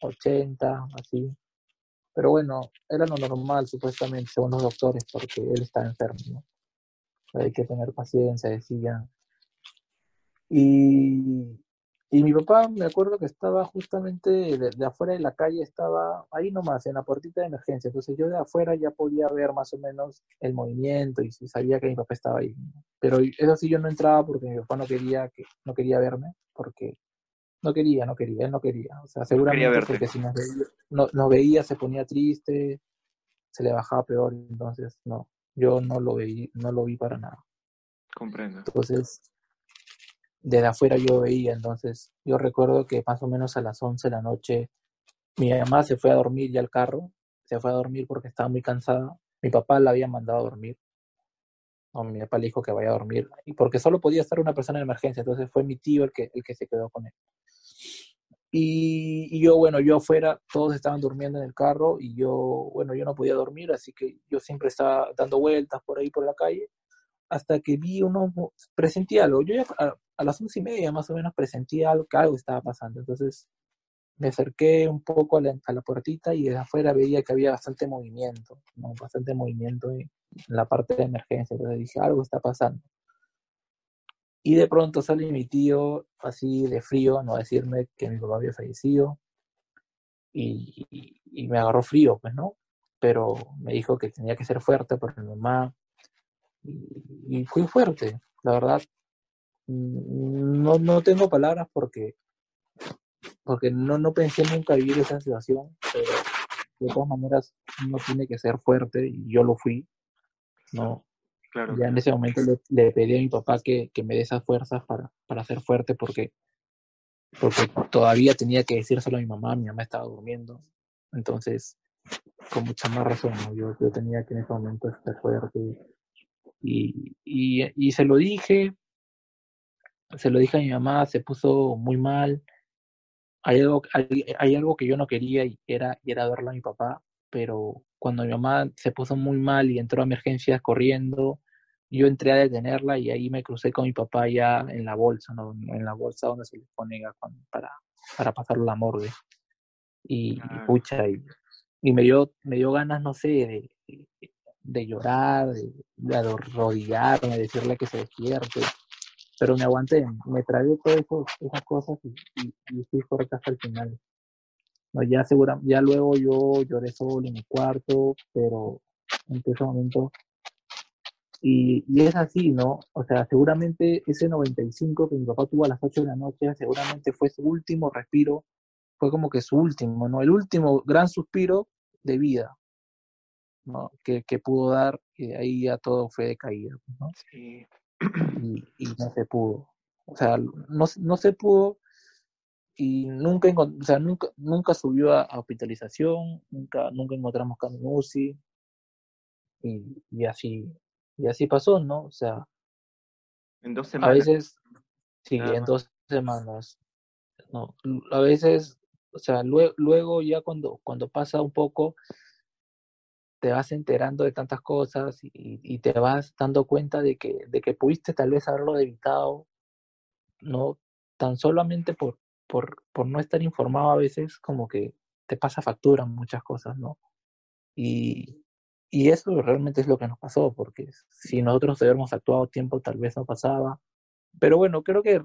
80, así. Pero bueno, era lo normal supuestamente, según los doctores, porque él está enfermo. Hay que tener paciencia, decían. Y, y mi papá, me acuerdo que estaba justamente de, afuera de la calle, estaba ahí nomás, en la puertita de emergencia. Entonces yo de afuera ya podía ver más o menos el movimiento y sabía que mi papá estaba ahí. Pero eso sí yo no entraba porque mi papá no quería, que, no quería verme, porque no quería, no quería, él no quería. O sea, seguramente porque si nos veía, no, veía, se ponía triste, se le bajaba peor. Entonces, no, yo no lo veí, no lo vi para nada. Comprendo. Entonces, desde afuera yo veía, entonces yo recuerdo que más o menos a las 11 de la noche mi mamá se fue a dormir ya al carro, se fue a dormir porque estaba muy cansada, mi papá la había mandado a dormir, o mi papá le dijo que vaya a dormir, y porque solo podía estar una persona en emergencia, entonces fue mi tío el que, el que se quedó con él. Y, y, yo, bueno, yo afuera, todos estaban durmiendo en el carro y yo, bueno, yo no podía dormir, así que yo siempre estaba dando vueltas por ahí por la calle hasta que vi uno, presentí algo. Yo ya a, las once y media más o menos presentí algo, que algo estaba pasando. Entonces me acerqué un poco a la, a la puertita y desde afuera veía que había bastante movimiento, ¿no? bastante movimiento en, la parte de emergencia. Entonces dije, algo está pasando. Y de pronto sale mi tío así de frío, no decirme que mi papá había fallecido. Y, y, y, me agarró frío, pues, ¿no? Pero me dijo que tenía que ser fuerte porque mi mamá y, fui fuerte, la verdad. No, no tengo palabras porque, porque no, no pensé nunca vivir esa situación, pero de todas maneras uno tiene que ser fuerte y yo lo fui, ¿no? Claro. Ya en ese momento le, pedí a mi papá que, que, me dé esas fuerzas para, para ser fuerte porque, porque todavía tenía que decírselo a mi mamá, mi mamá estaba durmiendo, entonces con mucha más razón, yo, yo tenía que en ese momento estar fuerte y, y, se lo dije, se lo dije a mi mamá, se puso muy mal. Hay algo, hay, algo que yo no quería y era, y era verlo a mi papá, pero cuando mi mamá se puso muy mal y entró a emergencias corriendo, yo entré a detenerla y ahí me crucé con mi papá ya en la bolsa, ¿no? en la bolsa donde se le pone para, para pasar la morgue. Y, pucha, y, y, me, dio, me dio ganas, no sé, de, de llorar, de, de arrodillarme, decirle que se despierte. Pero me aguanté, me tragué todas esas cosas y, y, fui fuerte hasta el final. No, ya, segura, ya luego yo lloré solo en mi cuarto, pero en ese momento. Y, y es así, ¿no? O sea, seguramente ese 95 que mi papá tuvo a las 8 de la noche, seguramente fue su último respiro, fue como que su último, ¿no? El último gran suspiro de vida. Que, que, pudo dar, y ahí ya todo fue de caída, ¿no? Sí. Y, y, no se pudo. O sea, no, no se pudo y nunca, o sea, nunca, nunca subió a, hospitalización, nunca, nunca encontramos UCI y, y, así, y así pasó, ¿no? O sea, en dos semanas. A veces, sí, en dos semanas. No, a veces, o sea, luego, luego ya cuando, cuando pasa un poco, te vas enterando de tantas cosas y, te vas dando cuenta de que, de que pudiste tal vez haberlo evitado, no tan solamente por, por, por no estar informado a veces, como que te pasa factura muchas cosas, ¿no? Y, y eso realmente es lo que nos pasó, porque si nosotros hubiéramos actuado tiempo, tal vez no pasaba, Pero bueno, creo que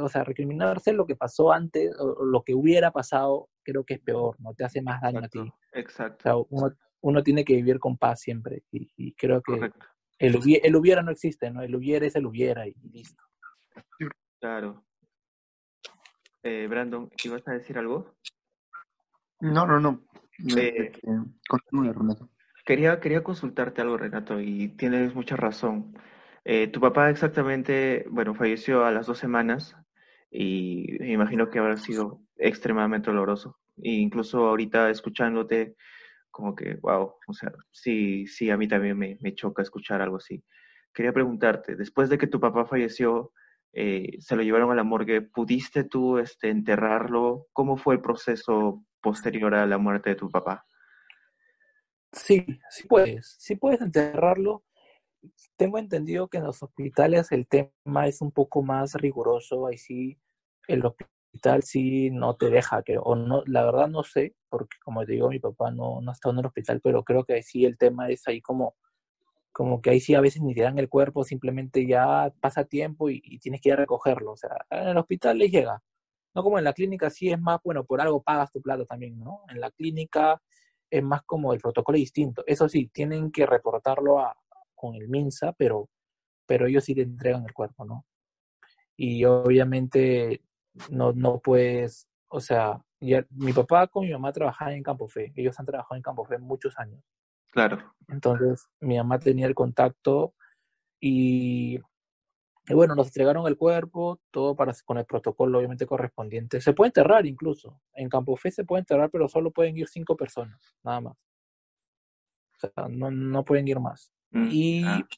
o sea, recriminarse lo que pasó antes o lo que hubiera pasado, creo que es peor, ¿no? Te hace más daño a ti. Exacto. O sea, uno, tiene que vivir con paz siempre. Y, creo que el, el, hubiera no existe, ¿no? El hubiera es el hubiera y listo. Claro. Eh, Brandon, ¿ibas a decir algo? No, no, no. Eh, continúa, Renato. Quería, quería consultarte algo, Renato, y tienes mucha razón. Eh, tu papá exactamente, bueno, falleció a las dos semanas y me imagino que habrá sido extremadamente doloroso. E incluso ahorita escuchándote, como que, wow, o sea, sí, sí, a mí también me, me choca escuchar algo así. Quería preguntarte, después de que tu papá falleció, eh, se lo llevaron a la morgue, ¿pudiste tú este, enterrarlo? ¿Cómo fue el proceso posterior a la muerte de tu papá? Sí, sí puedes, sí puedes enterrarlo. Tengo entendido que en los hospitales el tema es un poco más riguroso, ahí sí el sí no te deja, que, o no, la verdad no sé, porque como te digo, mi papá no, no ha estado en el hospital, pero creo que sí el tema es ahí como como que ahí sí a veces ni te dan el cuerpo, simplemente ya pasa tiempo y, tienes que ir a recogerlo. O sea, en el hospital les llega. No como en la clínica, sí es más, bueno, por algo pagas tu plato también, ¿no? En la clínica es más como el protocolo distinto. Eso sí, tienen que reportarlo a, con el MINSA, pero, pero ellos sí te entregan el cuerpo, ¿no? Y obviamente no, no puedes, o sea, ya, mi papá con mi mamá trabajaban en Campo Fe, ellos han trabajado en Campo Fe muchos años. Claro. Entonces, mi mamá tenía el contacto y, bueno, nos entregaron el cuerpo, todo para con el protocolo obviamente correspondiente. Se puede enterrar incluso. En Campo Fe se puede enterrar, pero solo pueden ir cinco personas, nada más. O sea, no, no pueden ir más. Mm, y, ah.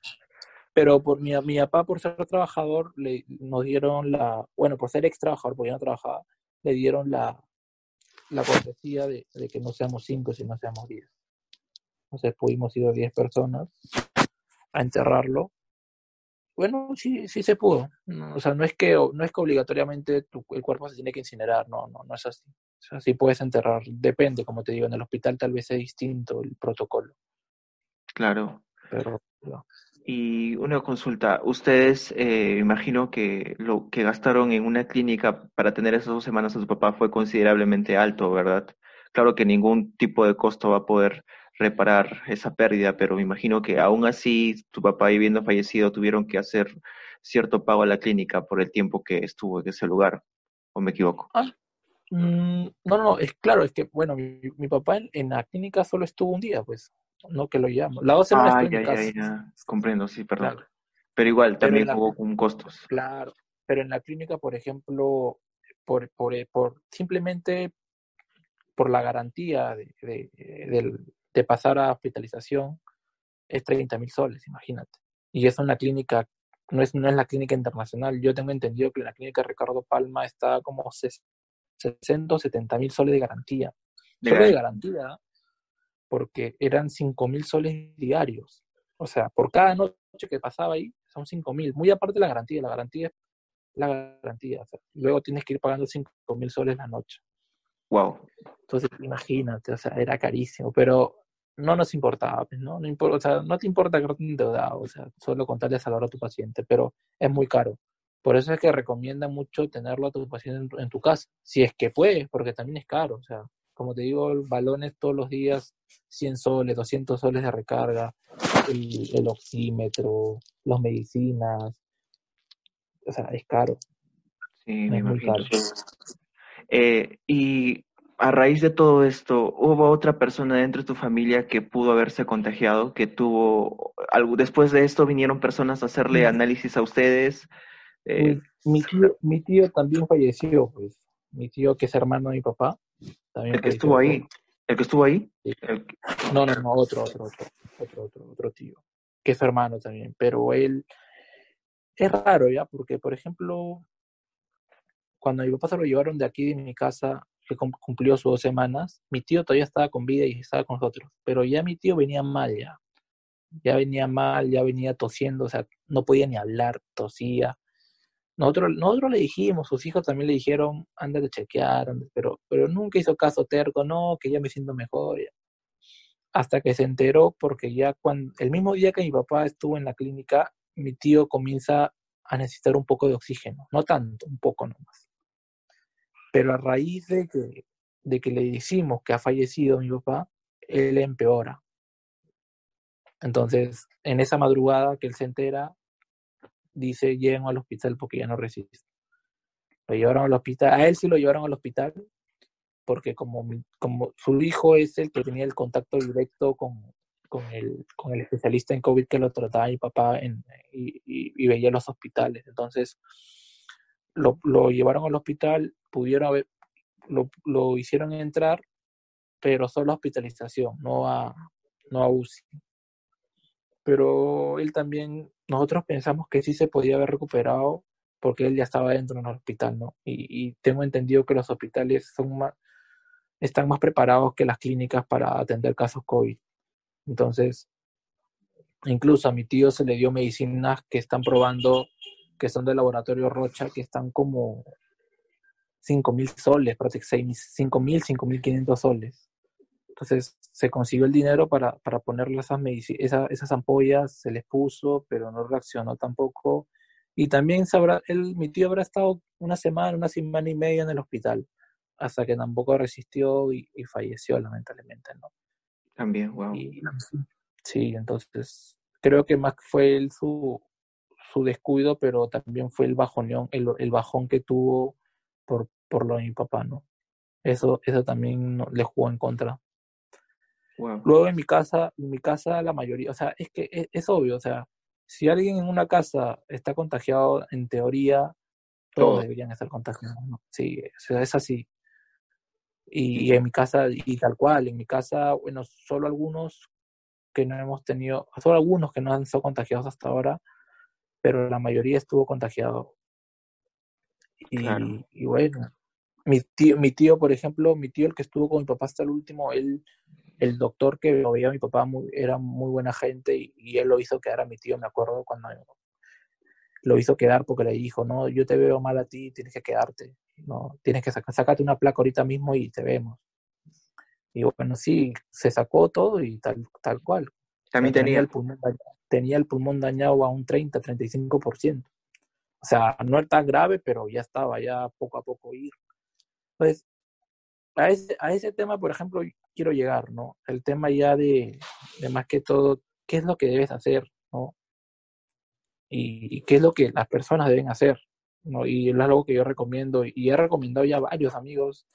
Pero por mi, mi papá, por ser trabajador, le, nos dieron la, bueno, por ser ex trabajador, porque ya no trabajaba, le dieron la, la cortesía de, de que no seamos cinco, sino seamos diez. Entonces pudimos ir 10 personas a enterrarlo. Bueno, sí, sí se pudo. O sea, no es que, no es que obligatoriamente el cuerpo se tiene que incinerar, no, no, no es así. O sea, sí puedes enterrar, depende, como te digo, en el hospital tal vez es distinto el protocolo. Claro. Pero, Y una consulta, ustedes eh, imagino que lo que gastaron en una clínica para tener esas dos semanas a su papá fue considerablemente alto, ¿verdad? Claro que ningún tipo de costo va a poder reparar esa pérdida, pero me imagino que aún así tu papá habiendo fallecido tuvieron que hacer cierto pago a la clínica por el tiempo que estuvo en ese lugar, ¿o me equivoco? Ah, mm, no, no, es claro, es que, bueno, mi, papá en, la clínica solo estuvo un día, pues, no que lo llamo. La dos semanas ah, ya, ya, ya, comprendo, sí, perdón. Pero igual, también hubo con costos. Claro, pero en la clínica, por ejemplo, por, por, por simplemente por la garantía de, de pasar a hospitalización es 30 mil soles, imagínate. Y es una clínica, no es, no es la clínica internacional. Yo tengo entendido que la clínica Ricardo Palma está como 60 o 70 mil soles de garantía. Solo de garantía, porque eran 5 mil soles diarios. O sea, por cada noche que pasaba ahí, son 5 mil. Muy aparte de la garantía, la garantía es la garantía. luego tienes que ir pagando 5 mil soles la noche. Wow. Entonces, imagínate, o sea, era carísimo, pero no nos importaba, pues, ¿no? No, importa, o sea, no te importa que te endeudado, o sea, solo contarle a salvar a tu paciente, pero es muy caro. Por eso es que recomienda mucho tenerlo a tu paciente en tu, casa, si es que puedes, porque también es caro, o sea, como te digo, balones todos los días, 100 soles, 200 soles de recarga, el, oxímetro, las medicinas, o sea, es caro. Sí, es muy caro. Eh, y a raíz de todo esto, ¿hubo otra persona dentro de tu familia que pudo haberse contagiado, que tuvo algo, después de esto vinieron personas a hacerle análisis a ustedes? Eh, mi, tío, mi tío también falleció, pues. Mi tío, que es hermano de mi papá, también ¿El que estuvo ahí? ¿El que estuvo ahí? No, no, no, otro, otro, otro, otro, otro, otro tío, que es hermano también, pero él es raro ya, porque por ejemplo, cuando mi papá se lo llevaron de aquí de mi casa que cumplió sus dos semanas, mi tío todavía estaba con vida y estaba con nosotros, pero ya mi tío venía mal ya, ya venía mal, ya venía tosiendo, o sea, no podía ni hablar, tosía. Nosotros, nosotros le dijimos, sus hijos también le dijeron, anda de chequear, pero, pero nunca hizo caso terco, no, que ya me siento mejor. Hasta que se enteró, porque ya cuando, el mismo día que mi papá estuvo en la clínica, mi tío comienza a necesitar un poco de oxígeno, no tanto, un poco nomás. Pero a raíz de que, de que le decimos que ha fallecido mi papá, él empeora. Entonces, en esa madrugada que él se entera, dice, lleguen al hospital porque ya no resiste. Lo llevaron al hospital, a él sí lo llevaron al hospital, porque como, como su hijo es el que tenía el contacto directo con, con, el, con el especialista en COVID que lo trataba mi papá en, y, y, veía los hospitales. Entonces, lo, lo llevaron al hospital, pudieron haber, lo, lo hicieron entrar, pero solo a hospitalización, no a, no a UCI. Pero él también, nosotros pensamos que sí se podía haber recuperado porque él ya estaba dentro del hospital, ¿no? Y, tengo entendido que los hospitales son más, están más preparados que las clínicas para atender casos COVID. Entonces, incluso a mi tío se le dio medicinas que están probando, que son del laboratorio Rocha, que están como 5 mil soles, prácticamente 5 mil, 5 mil 500 soles. Entonces se consiguió el dinero para, para ponerle esas, esa, esas ampollas, se les puso, pero no reaccionó tampoco. Y también sabrá, él, mi tío habrá estado una semana, una semana y media en el hospital hasta que tampoco resistió y, falleció lamentablemente, ¿no? También, wow. sí, entonces creo que más fue él su, su descuido, pero también fue el bajoneón, el, el bajón que tuvo por, por lo de mi papá, ¿no? Eso, eso también le jugó en contra. Wow. Luego en mi casa, en mi casa la mayoría, o sea, es que es, es, obvio, o sea, si alguien en una casa está contagiado, en teoría, todos deberían estar contagiados, ¿no? Sí, o sea, es así. Y en mi casa, y tal cual, en mi casa, bueno, solo algunos que no hemos tenido, solo algunos que no han sido contagiados hasta ahora, pero la mayoría estuvo contagiado. Y, Claro. y bueno, mi tío, mi tío, por ejemplo, mi tío, el que estuvo con mi papá hasta el último, él, el doctor que lo veía a mi papá muy- era muy buena gente y, y él lo hizo quedar a mi tío, me acuerdo cuando lo hizo quedar porque le dijo, no, yo te veo mal a ti, tienes que quedarte, no, tienes que sacar, sacarte una placa ahorita mismo y te vemos. Y bueno, sí, se sacó todo y tal, tal cual. También tenía tenía. el pulmón dañado, tenía el pulmón dañado a un 30, 35%. O sea, no es tan grave, pero ya estaba, ya poco a poco ir. Pues a ese, a ese tema, por ejemplo, quiero llegar, ¿no? El tema ya de, de más que todo, ¿qué es lo que debes hacer, ¿no? Y, y qué es lo que las personas deben hacer, ¿no? Y es algo que yo recomiendo y he recomendado ya a varios amigos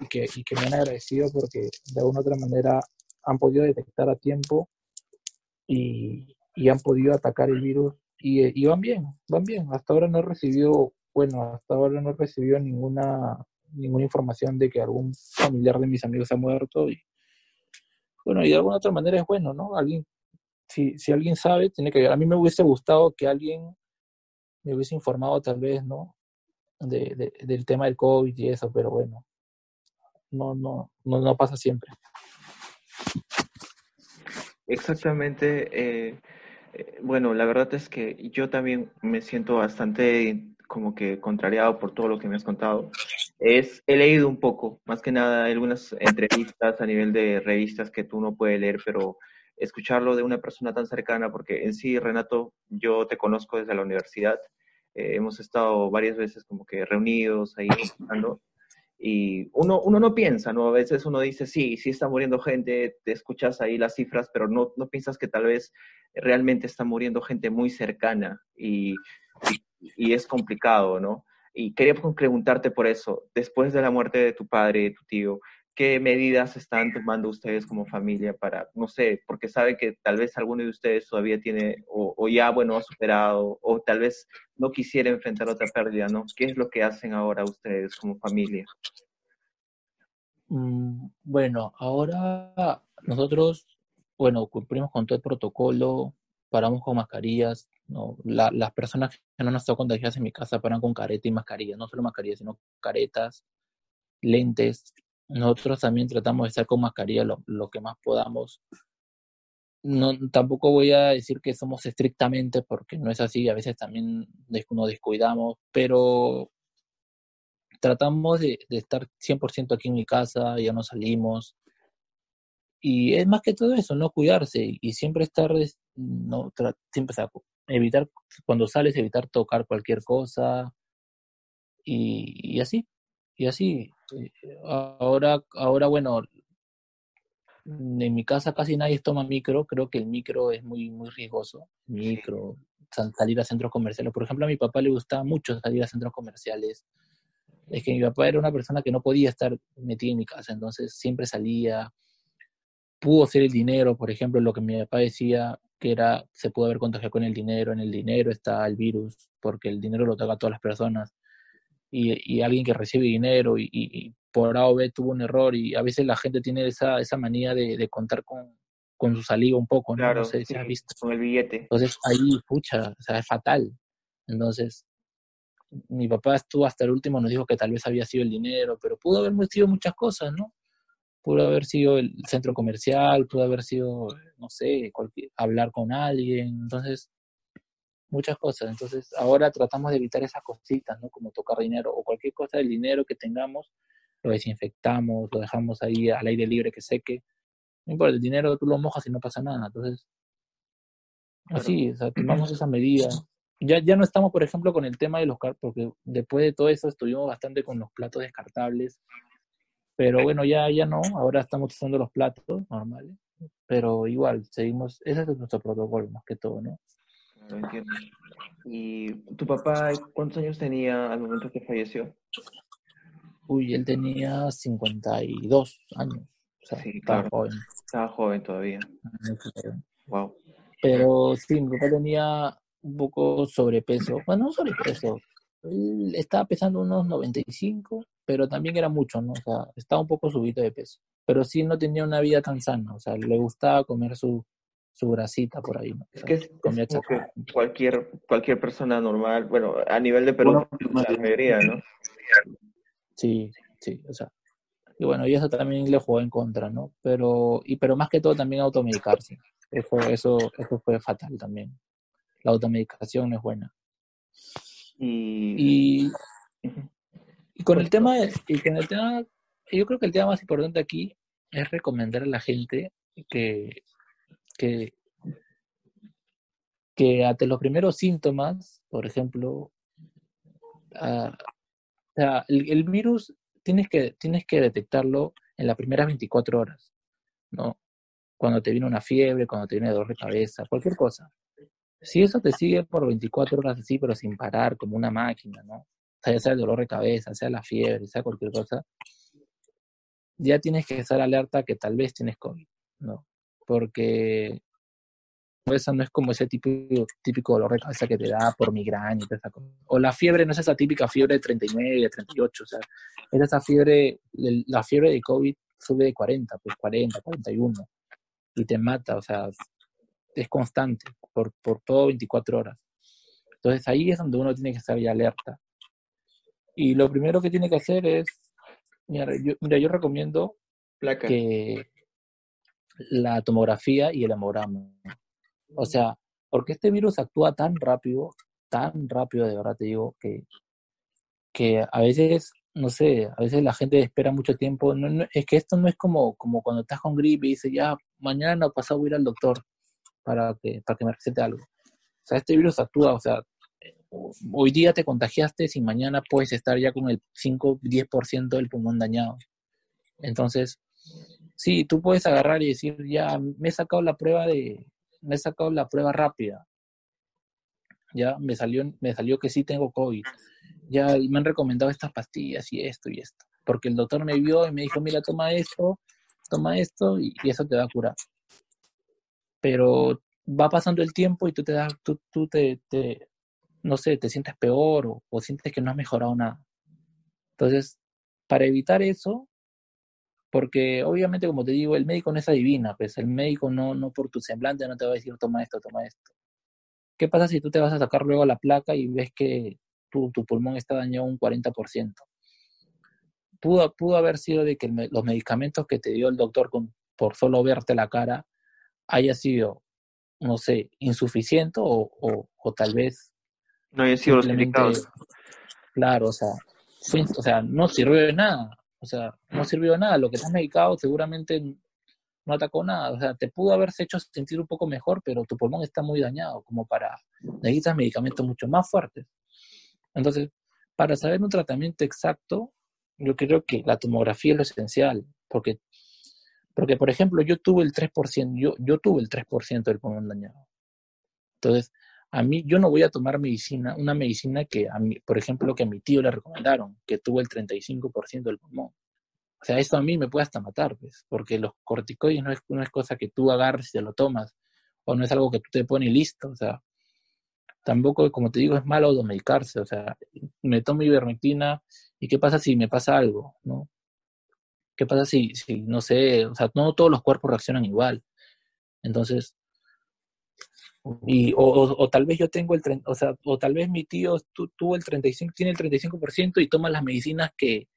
y que, y que me han agradecido porque de alguna u otra manera han podido detectar a tiempo y, y han podido atacar el virus y, y van bien, van bien. Hasta ahora no he recibido, bueno, hasta ahora no he recibido ninguna ninguna información de que algún familiar de mis amigos ha muerto y bueno, y de alguna otra manera es bueno, ¿no? Alguien, si, si alguien sabe, tiene que. A mí me hubiese gustado que alguien me hubiese informado tal vez, ¿no? De, de, del tema del COVID y eso, pero bueno, no, no, no, no pasa siempre. Exactamente. eh, eh, bueno, la verdad es que yo también me siento bastante como que contrariado por todo lo que me has contado. Es, he leído un poco, más que nada algunas entrevistas a nivel de revistas que tú no puedes leer, pero escucharlo de una persona tan cercana, porque en sí, Renato, yo te conozco desde la universidad, eh, hemos estado varias veces como que reunidos ahí conversando, y uno, uno no piensa, ¿no? A veces uno dice, sí, sí está muriendo gente, te escuchas ahí las cifras, pero no, no piensas que tal vez realmente está muriendo gente muy cercana y, y es complicado, ¿no? Y quería preguntarte por eso, después de la muerte de tu padre, de tu tío, ¿qué medidas están tomando ustedes como familia para, no sé, porque sabe que tal vez alguno de ustedes todavía tiene, o, o ya, bueno, ha superado, o tal vez no quisiera enfrentar otra pérdida, ¿no? ¿Qué es lo que hacen ahora ustedes como familia? Mm, Bueno, ahora nosotros, bueno, cumplimos con todo el protocolo, paramos con mascarillas, ¿no? La- las personas que no han estado contagiadas en mi casa paran con careta y mascarilla, no solo mascarillas, sino caretas, lentes. Nosotros también tratamos de estar con mascarilla lo, lo que más podamos. No, tampoco voy a decir que somos estrictamente, porque no es así, a veces también nos descuidamos, pero tratamos de, de estar 100% aquí en mi casa, ya no salimos. Y es más que todo eso, no cuidarse y siempre estar, es- no, siempre, o sea, evitar, cuando sales, evitar tocar cualquier cosa y, y así, y así. Eh, Ahora, ahora, bueno, en mi casa casi nadie toma micro, creo que el micro es muy, muy riesgoso, micro, sal- salir a centros comerciales. Por ejemplo, a mi papá le gustaba mucho salir a centros comerciales. Es que mi papá era una persona que no podía estar metida en mi casa, entonces siempre salía, pudo ser el dinero, por ejemplo, lo que mi papá decía que era, se pudo haber contagiado con el dinero, en el dinero está el virus, porque el dinero lo toca a todas las personas, y, y alguien que recibe dinero y, por A o B tuvo un error, y a veces la gente tiene esa, esa manía de, de contar con, con su saliva un poco, ¿no? Claro, no sé si sí, has visto. con el billete. Entonces ahí, pucha, o sea, es fatal. Entonces, mi papá estuvo hasta el último, nos dijo que tal vez había sido el dinero, pero pudo haber sido muchas cosas, ¿no? Pudo haber sido el centro comercial, pudo haber sido, no sé, cualquier, hablar con alguien, entonces, muchas cosas. Entonces, ahora tratamos de evitar esas cositas, ¿no? Como tocar dinero o cualquier cosa del dinero que tengamos, lo desinfectamos, lo dejamos ahí al aire libre que seque. No importa, el dinero tú lo mojas y no pasa nada. Entonces, Claro. así, o sea, tomamos esas medidas. Ya, ya no estamos, por ejemplo, con el tema de los porque después de todo eso estuvimos bastante con los platos descartables. Pero bueno, ya, ya no, ahora estamos usando los platos normales. Pero igual, seguimos, ese es nuestro protocolo más que todo, ¿no? Entiendo. ¿Y tu papá cuántos años tenía al momento que falleció? Uy, él tenía 52 años, o sea, Sí, estaba claro. joven. Estaba joven todavía. Wow. Pero sí, mi papá tenía un poco sobrepeso. Bueno, no sobrepeso. Él estaba pesando unos 95, pero también era mucho, ¿no? O sea, estaba un poco subido de peso. Pero sí no tenía una vida tan sana. O sea, le gustaba comer su, su grasita por ahí, ¿no? Es que es, es que cualquier, cualquier persona normal, bueno, a nivel de Perú, Una la mayoría, ¿no? Sí, sí, o sea. Y bueno, y eso también le jugó en contra, ¿no? Pero, y, pero más que todo también automedicarse. Eso, eso, eso fue fatal también. La automedicación no es buena. Y, Y. y con el tema, y con el tema, yo creo que el tema más importante aquí es recomendar a la gente que, que, que ante los primeros síntomas, por ejemplo, o sea, el, el virus tienes que, tienes que detectarlo en las primeras 24 horas, ¿no? Cuando te viene una fiebre, cuando te viene dolor de cabeza, cualquier cosa. Si eso te sigue por 24 horas así, pero sin parar, como una máquina, ¿no? Sea, el dolor de cabeza, sea la fiebre, sea cualquier cosa, ya tienes que estar alerta que tal vez tienes COVID, ¿no? Porque esa no es como ese típico, típico dolor de cabeza que te da por migraña y. O la fiebre no es esa típica fiebre de 39, de 38, o sea, es esa fiebre, la fiebre de COVID sube de 40, pues 40, 41, y te mata, o sea, es constante, por, por todo 24 horas. Entonces ahí es donde uno tiene que estar ya alerta. Y lo primero que tiene que hacer es, mira, yo, mira, yo recomiendo placa. que la tomografía y el hemograma. O sea, porque este virus actúa tan rápido, tan rápido, de verdad te digo, que, que a veces, no sé, a veces la gente espera mucho tiempo. No, no, es que esto no es como, como cuando estás con gripe y dices, ya, mañana o pasado voy a ir al doctor para que, para que me recete algo. O sea, este virus actúa, o sea, hoy día te contagiaste y mañana puedes estar ya con el 5-10% del pulmón dañado. Entonces, sí, tú puedes agarrar y decir, ya, me he sacado la prueba de, me he sacado la prueba rápida. Ya, me salió, me salió que sí tengo COVID. Ya me han recomendado estas pastillas y esto y esto. Porque el doctor me vio y me dijo, mira, toma esto, toma esto y, y eso te va a curar. Pero va pasando el tiempo y tú te das, tú, tú te, te, no sé, te sientes peor o, o sientes que no has mejorado nada. Entonces, para evitar eso, porque obviamente, como te digo, el médico no es adivina, pues el médico no, no por tu semblante no te va a decir toma esto, toma esto. ¿Qué pasa si tú te vas a sacar luego la placa y ves que tu, tu pulmón está dañado un 40%? Pudo, pudo haber sido de que el, los medicamentos que te dio el doctor con, por solo verte la cara haya sido, no sé, insuficiente o, o, o tal vez no hayan sido los indicados. Claro, o sea, fue, o sea, no sirvió de nada. O sea, no sirvió de nada. Lo que te has medicado seguramente no atacó nada. O sea, te pudo haberse hecho sentir un poco mejor, pero tu pulmón está muy dañado, como para necesitas medicamentos mucho más fuertes. Entonces, para saber un tratamiento exacto, yo creo que la tomografía es lo esencial, porque, porque por ejemplo, yo tuve el 3%, yo, yo tuve el 3% del pulmón dañado. Entonces, a mí, yo no voy a tomar medicina, una medicina que, a mí, por ejemplo, que a mi tío le recomendaron, que tuvo el 35% del pulmón. O sea, esto a mí me puede hasta matar, pues, porque los corticoides no es, no es cosa que tú agarres y te lo tomas, o no es algo que tú te pones listo, o sea, tampoco, como te digo, es malo automedicarse, o sea, me tomo ivermectina y qué pasa si me pasa algo, ¿no? ¿Qué pasa si, si, no sé, o sea, no todos los cuerpos reaccionan igual. Entonces, y, o, o, tal vez yo tengo el, o sea, o tal vez mi tío tuvo el 35, tiene el 35% y toma las medicinas que,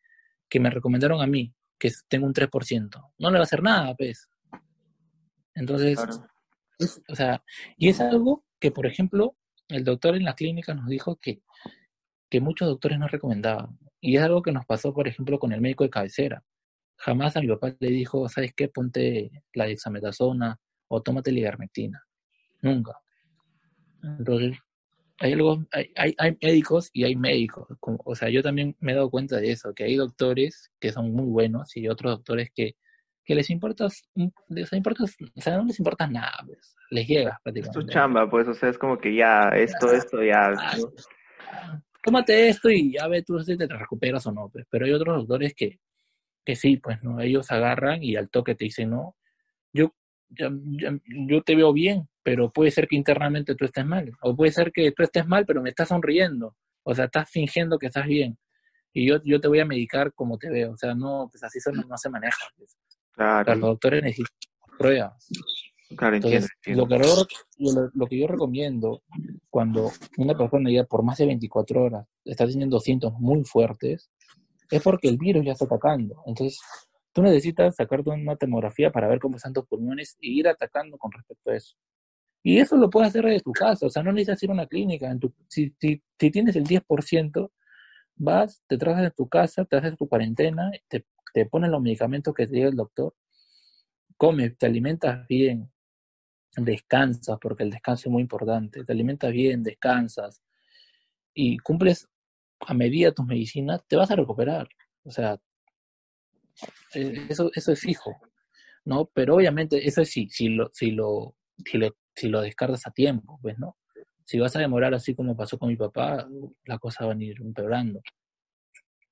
que me recomendaron a mí, que tengo un 3%. No le va a hacer nada, pues. Entonces, o sea, y es algo que, por ejemplo, el doctor en la clínica nos dijo que, que muchos doctores no recomendaban. Y es algo que nos pasó, por ejemplo, con el médico de cabecera. Jamás a mi papá le dijo, ¿sabes qué? Ponte la dexametasona o tómate la ivermectina. Nunca. Entonces, hay, algo, hay, hay, hay, médicos y hay médicos. o sea, yo también me he dado cuenta de eso, que hay doctores que son muy buenos y otros doctores que, que les importa, les importa, o sea, no les importa nada, pues, les llega prácticamente. Es tu chamba, pues, o sea, es como que ya, esto, esto, ya. Tómate esto y ya ve tú si te recuperas o no, pues. Pero hay otros doctores que, que sí, pues, ¿no? Ellos agarran y al toque te dicen, no, yo, yo, yo te veo bien, pero puede ser que internamente tú estés mal. O puede ser que tú estés mal, pero me estás sonriendo. O sea, estás fingiendo que estás bien. Y yo, yo te voy a medicar como te veo. O sea, no, pues así no, no se maneja. Pues. Claro. Los doctores necesitan pruebas. Claro, entiendo, Lo, que yo, lo, que yo recomiendo cuando una persona ya por más de 24 horas está teniendo síntomas muy fuertes, es porque el virus ya está atacando. Entonces, tú necesitas sacarte una tomografía para ver cómo están tus pulmones e ir atacando con respecto a eso. Y eso lo puedes hacer desde tu casa, o sea, no necesitas ir a una clínica. Si, si, tienes el 10%, vas, te traes de tu casa, te haces tu cuarentena, te, te ponen los medicamentos que te diga el doctor, comes, te alimentas bien, descansas, porque el descanso es muy importante, te alimentas bien, descansas y cumples a medida tus medicinas, te vas a recuperar. O sea, e, eso, eso es fijo, ¿no? Pero obviamente, eso es si, si, lo, si, lo, si lo descartas a tiempo, pues, ¿no? Si vas a demorar así como pasó con mi papá, la cosa va a ir empeorando.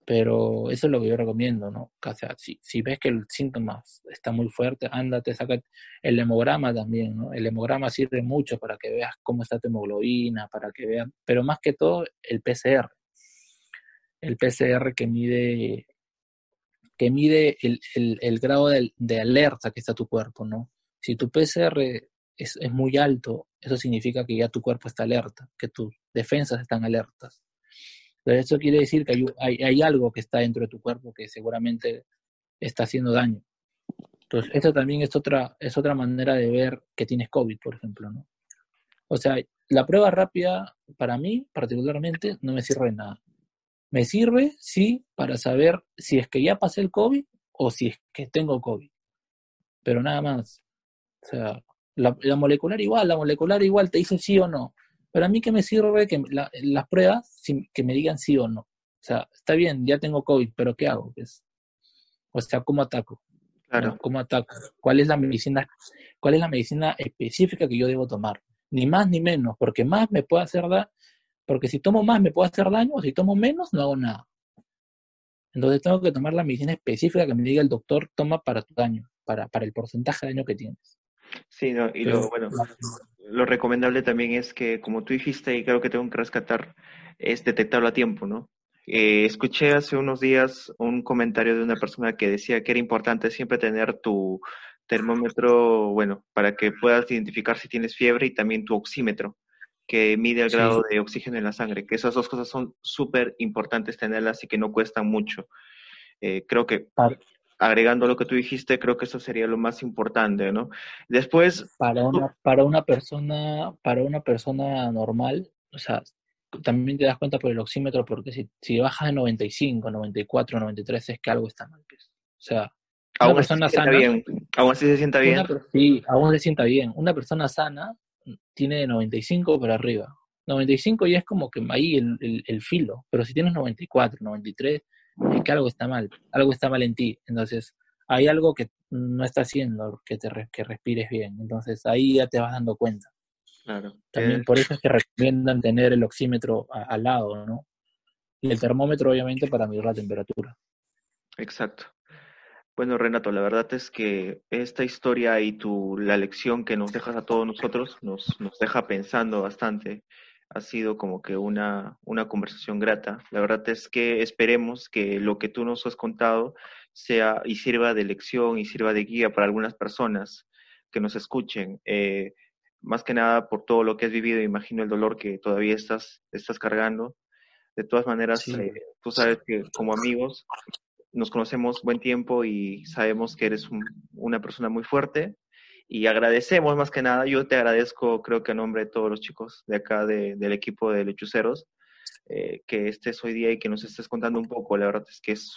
Pero eso es lo que yo recomiendo, ¿no? O si, si ves que el síntoma está muy fuerte, ándate, saca el hemograma también, ¿no? El hemograma sirve mucho para que veas cómo está tu hemoglobina, para que veas, pero más que todo el PCR. El PCR que mide que mide el, el, el grado de, de, alerta que está tu cuerpo, ¿no? Si tu PCR es, es, muy alto, eso significa que ya tu cuerpo está alerta, que tus defensas están alertas. Entonces, eso quiere decir que hay, hay, hay, algo que está dentro de tu cuerpo que seguramente está haciendo daño. Entonces, eso también es otra, es otra manera de ver que tienes COVID, por ejemplo, ¿no? O sea, la prueba rápida, para mí, particularmente, no me sirve de nada. Me sirve, sí, para saber si es que ya pasé el COVID o si es que tengo COVID. Pero nada más. O sea, la, la, molecular igual, la molecular igual te dice sí o no. Pero a mí que me sirve que la, las pruebas que me digan sí o no. O sea, está bien, ya tengo COVID, pero ¿qué hago? Pues, o sea, ¿cómo ataco? Claro. ¿Cómo ataco? ¿Cuál es la medicina, cuál es la medicina específica que yo debo tomar? Ni más ni menos, porque más me puede hacer daño, porque si tomo más me puede hacer daño, o si tomo menos no hago nada. Entonces tengo que tomar la medicina específica que me diga el doctor, toma para tu daño, para, para el porcentaje de daño que tienes. Sí, no, y lo, bueno, lo recomendable también es que, como tú dijiste, y creo que tengo que rescatar, es detectarlo a tiempo, ¿no? Eh, escuché hace unos días un comentario de una persona que decía que era importante siempre tener tu termómetro, bueno, para que puedas identificar si tienes fiebre y también tu oxímetro, que mide el sí. grado de oxígeno en la sangre, que esas dos cosas son súper importantes tenerlas y que no cuestan mucho. Eh, creo que agregando lo que tú dijiste, creo que eso sería lo más importante, ¿no? Después... Para una, para una persona, para una persona normal, o sea, también te das cuenta por el oxímetro, porque si, si bajas de 95, 94, 93, es que algo está mal. Pues. O sea... Aún una persona se sana, bien. Aún así se sienta bien. una sí, aún se sienta bien. Una persona sana tiene de 95 para arriba. 95 ya es como que ahí el, el, el filo, pero si tienes 94, 93, es que algo está mal, algo está mal en ti. Entonces, hay algo que no está haciendo que te re- que respires bien. Entonces, ahí ya te vas dando cuenta. Claro. También por eso es que recomiendan tener el oxímetro a- al lado, ¿no? Y el termómetro, obviamente, para medir la temperatura. Exacto. Bueno, Renato, la verdad es que esta historia y tu, la lección que nos dejas a todos nosotros nos, nos deja pensando bastante. Ha sido como que una, una conversación grata. La verdad es que esperemos que lo que tú nos has contado sea y sirva de lección y sirva de guía para algunas personas que nos escuchen. Eh, más que nada por todo lo que has vivido, imagino el dolor que todavía estás, estás cargando. De todas maneras, Sí. eh, tú sabes que como amigos nos conocemos buen tiempo y sabemos que eres un- una persona muy fuerte y agradecemos más que nada, yo te agradezco creo que a nombre de todos los chicos de acá de- del equipo de Lechuceros, eh, que estés hoy día y que nos estés contando un poco, la verdad es que es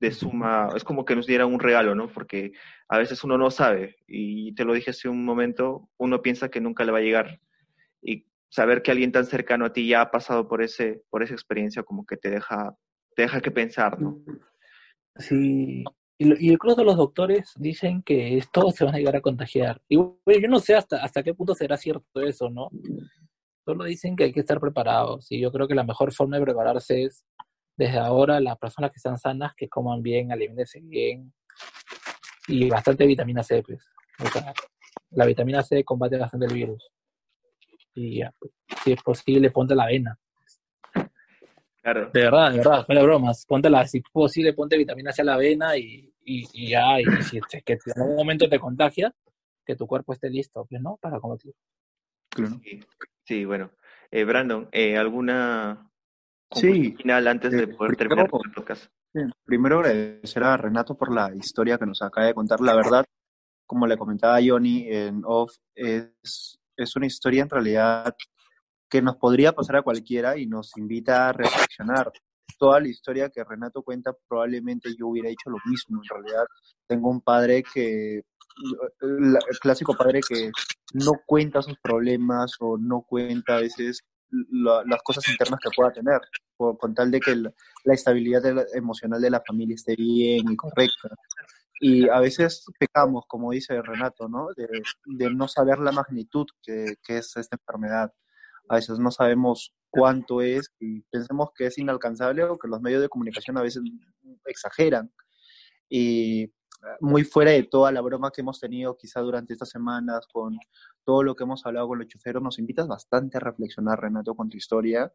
de suma, es como que nos dieran un regalo, ¿no? Porque a veces uno no sabe y te lo dije hace un momento, uno piensa que nunca le va a llegar y saber que alguien tan cercano a ti ya ha pasado por ese por esa experiencia como que te deja te deja que pensar, ¿no? Sí, y, y incluso los doctores dicen que todos se van a llegar a contagiar. Y bueno, yo no sé hasta, hasta qué punto será cierto eso, ¿no? Solo dicen que hay que estar preparados. Y yo creo que la mejor forma de prepararse es desde ahora las personas que están sanas, que coman bien, alimentense bien y bastante vitamina C, pues. O sea, la vitamina C combate bastante el virus. Y pues, si es posible, ponte la avena. Claro. De verdad, de verdad, fuera de bromas. Póntela, si es posible, ponte vitamina C a la avena y, y, y ya, y si es que en algún momento te contagia, que tu cuerpo esté listo, pues, ¿no? Para combatir. Claro. Sí, sí, bueno. Eh, Brandon, eh, ¿alguna Sí, final antes de eh, poder primero- terminar con el podcast? Primero agradecer a Renato por la historia que nos acaba de contar. La verdad, como le comentaba Johnny en off, es, es una historia en realidad que nos podría pasar a cualquiera y nos invita a reflexionar. Toda la historia que Renato cuenta, probablemente yo hubiera hecho lo mismo. En realidad, tengo un padre que, el clásico padre que no cuenta sus problemas o no cuenta a veces la- las cosas internas que pueda tener, por- con tal de que la, estabilidad emocional de la familia esté bien y correcta. Y a veces pecamos, como dice Renato, ¿no? De, no saber la magnitud que es esta enfermedad. A veces no sabemos cuánto es y pensemos que es inalcanzable o que los medios de comunicación a veces exageran. Y muy fuera de toda la broma que hemos tenido quizá durante estas semanas con todo lo que hemos hablado con los chuferos, nos invitas bastante a reflexionar, Renato, con tu historia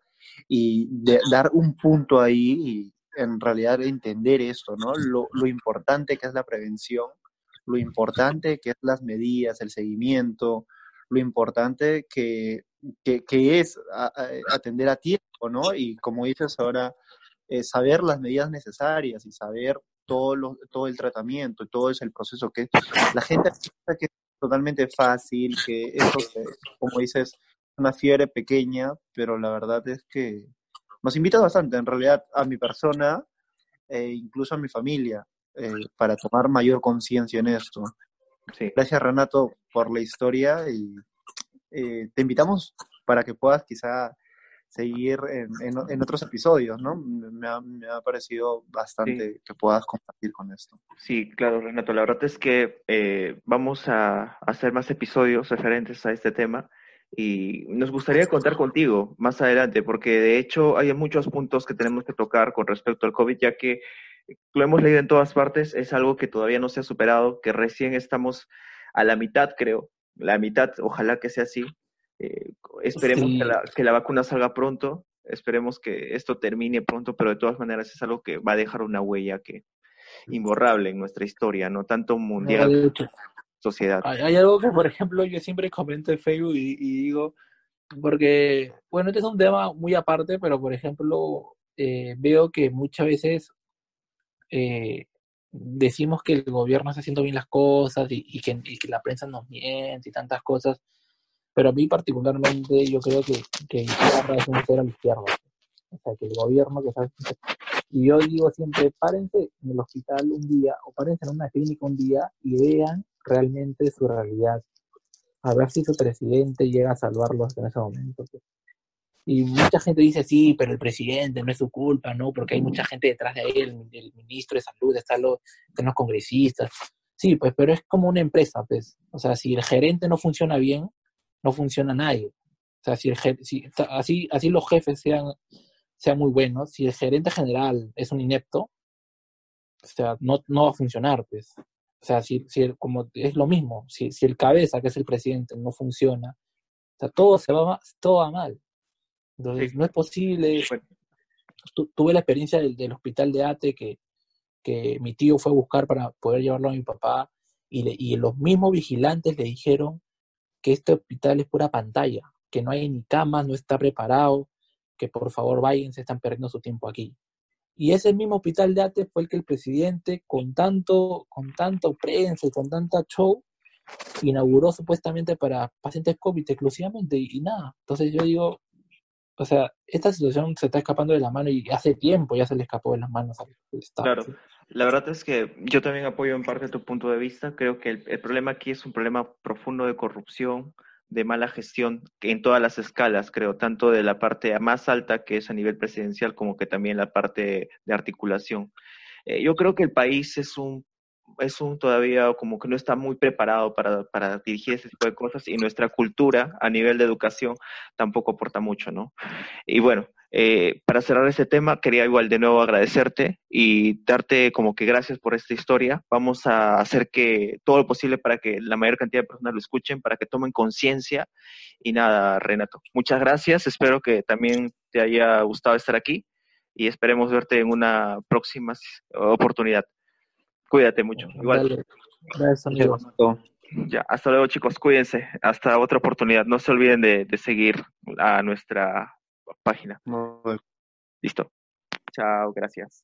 y de dar un punto ahí y en realidad entender esto, ¿no? Lo, lo importante que es la prevención, lo importante que es las medidas, el seguimiento, lo importante que, que, que es a- a- atender a tiempo, ¿no? Y como dices ahora, eh, saber las medidas necesarias y saber todo, lo, todo el tratamiento, todo es el proceso que la gente piensa que es totalmente fácil, que eso, como dices, es una fiebre pequeña, pero la verdad es que nos invita bastante, en realidad, a mi persona e incluso a mi familia, eh, para tomar mayor conciencia en esto. Sí. Gracias, Renato, por la historia y eh, te invitamos para que puedas quizá seguir en, en, en otros episodios, ¿no? Me ha, me ha parecido bastante que puedas compartir con esto. Sí, claro, Renato. La verdad es que eh, vamos a hacer más episodios referentes a este tema y nos gustaría contar contigo más adelante, porque de hecho hay muchos puntos que tenemos que tocar con respecto al COVID, ya que lo hemos leído en todas partes, es algo que todavía no se ha superado, que recién estamos a la mitad, creo, la mitad, ojalá que sea así. Eh, esperemos Sí. que, la, que la vacuna salga pronto, esperemos que esto termine pronto, pero de todas maneras es algo que va a dejar una huella que imborrable en nuestra historia, no tanto mundial, sociedad. hay, hay algo que, por ejemplo, yo siempre comento en Facebook y, y digo, porque, bueno, este es un tema muy aparte, pero, por ejemplo, eh, veo que muchas veces eh, decimos que el gobierno está haciendo bien las cosas y, y que, y que la prensa nos miente y tantas cosas, pero a mí particularmente yo creo que, que Izquierda es un cero a la izquierda. O sea, que el gobierno que está, Y yo digo siempre, párense en el hospital un día o párense en una clínica un día y vean realmente su realidad. A ver si su presidente llega a salvarlos en ese momento. Pues. Y mucha gente dice, sí, pero el presidente no es su culpa, ¿no? Porque hay mucha gente detrás de él, el ministro de salud, están los, están los congresistas. Sí, pues, pero es como una empresa, pues. O sea, si el gerente no funciona bien, no funciona nadie. O sea, si el si, así, así los jefes sean, sean muy buenos, si el gerente general es un inepto, o sea, no, no va a funcionar, pues. O sea, si, si como es lo mismo, si, si el cabeza, que es el presidente, no funciona, o sea, todo se va, todo va mal. Entonces, no es posible. tuve la experiencia del, del, hospital de ATE que, que mi tío fue a buscar para poder llevarlo a mi papá y, y los mismos vigilantes le dijeron que este hospital es pura pantalla, que no hay ni camas, no está preparado, que por favor vayan, se están perdiendo su tiempo aquí. Y ese mismo hospital de ATE fue el que el presidente, con tanto, con tanto prensa y con tanta show, inauguró supuestamente para pacientes COVID exclusivamente y, y nada. Entonces yo digo, o sea, esta situación se está escapando de la mano y hace tiempo ya se le escapó de las manos al Estado. Claro, la verdad es que yo también apoyo en parte tu punto de vista. Creo que el, problema aquí es un problema profundo de corrupción, de mala gestión en todas las escalas, creo, tanto de la parte más alta que es a nivel presidencial como que también la parte de articulación. Eh, yo creo que el país es un es un todavía como que no está muy preparado para, para, dirigir ese tipo de cosas y nuestra cultura a nivel de educación tampoco aporta mucho, ¿no? Y bueno, eh, para cerrar este tema, quería igual de nuevo agradecerte y darte como que gracias por esta historia. Vamos a hacer que todo lo posible para que la mayor cantidad de personas lo escuchen, para que tomen conciencia. Y nada, Renato, muchas gracias. Espero que también te haya gustado estar aquí y esperemos verte en una próxima oportunidad. Cuídate mucho. Igual. Gracias, amigo. Ya, hasta luego, chicos. Cuídense. Hasta otra oportunidad. No se olviden de, de seguir a nuestra página. Listo. Chao, gracias.